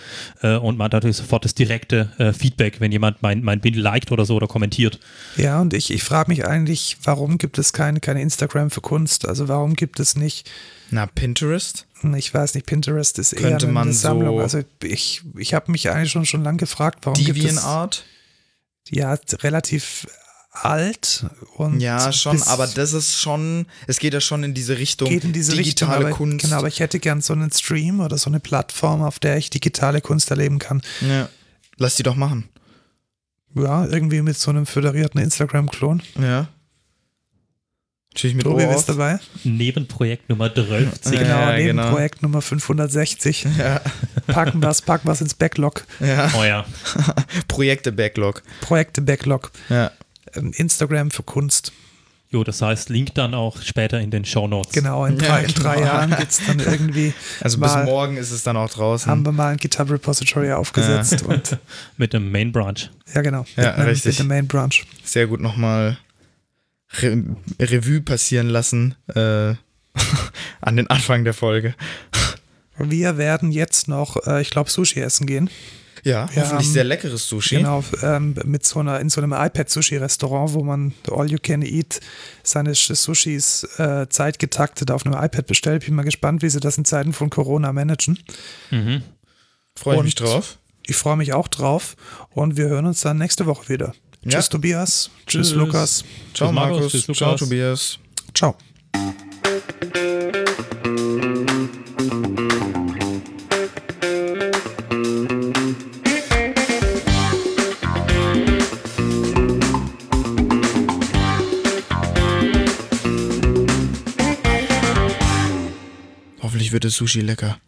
Äh, und man hat natürlich sofort das direkte äh, Feedback, wenn jemand mein, mein Bild liked oder so oder kommentiert. Ja, und ich, ich frage mich eigentlich, warum gibt es keine, keine Instagram für Kunst? Also warum gibt es nicht Na, Pinterest? Ich weiß nicht, Pinterest ist eher eine man Sammlung. so- Also ich, ich habe mich eigentlich schon, schon lange gefragt, warum gibt es DeviantArt? ja relativ alt und Ja, schon, aber das ist schon, es geht ja schon in diese Richtung geht in diese digitale Richtung. Aber, Kunst. Genau, aber ich hätte gern so einen Stream oder so eine Plattform, auf der ich digitale Kunst erleben kann. ja. Lass die doch machen. Ja, irgendwie mit so einem föderierten Instagram-Klon. Ja. Natürlich mit Tobi, auf. dabei? Nebenprojekt Nummer 12. Ja, genau, ja, neben genau. Projekt Nummer 560. Ja, Packen was, packen was ins Backlog. ja. Oh ja. Projekte-Backlog. Projekte Backlog. Ja. Ähm, Instagram für Kunst. Jo, das heißt, Link dann auch später in den Show Notes. Genau, in Ja, drei, in drei genau. Jahren gibt es dann irgendwie Also mal, bis morgen ist es dann auch draußen. haben wir mal ein GitHub Repository aufgesetzt und Mit dem Main Branch. ja genau, Ja, mit, einem- richtig. mit dem Main Branch. Sehr gut nochmal Re Revue passieren lassen äh, an den Anfang der Folge. Wir werden jetzt noch, äh, ich glaube, Sushi essen gehen. Ja, Wir hoffentlich haben- sehr leckeres Sushi. Genau, ähm, mit so einer, in so einem iPad-Sushi-Restaurant, wo man all you can eat seine Sushis äh, zeitgetaktet auf einem iPad bestellt. Bin mal gespannt, wie sie das in Zeiten von Corona managen. Mhm. Freue ich mich drauf. Ich freue mich auch drauf und wir hören uns dann nächste Woche wieder. Ja. Tschüss Tobias. Tschüss, Tschüss. Lukas. Ciao Tschüss, Markus. Tschüss, ciao. Tobias. Ciao. Hoffentlich wird das Sushi lecker.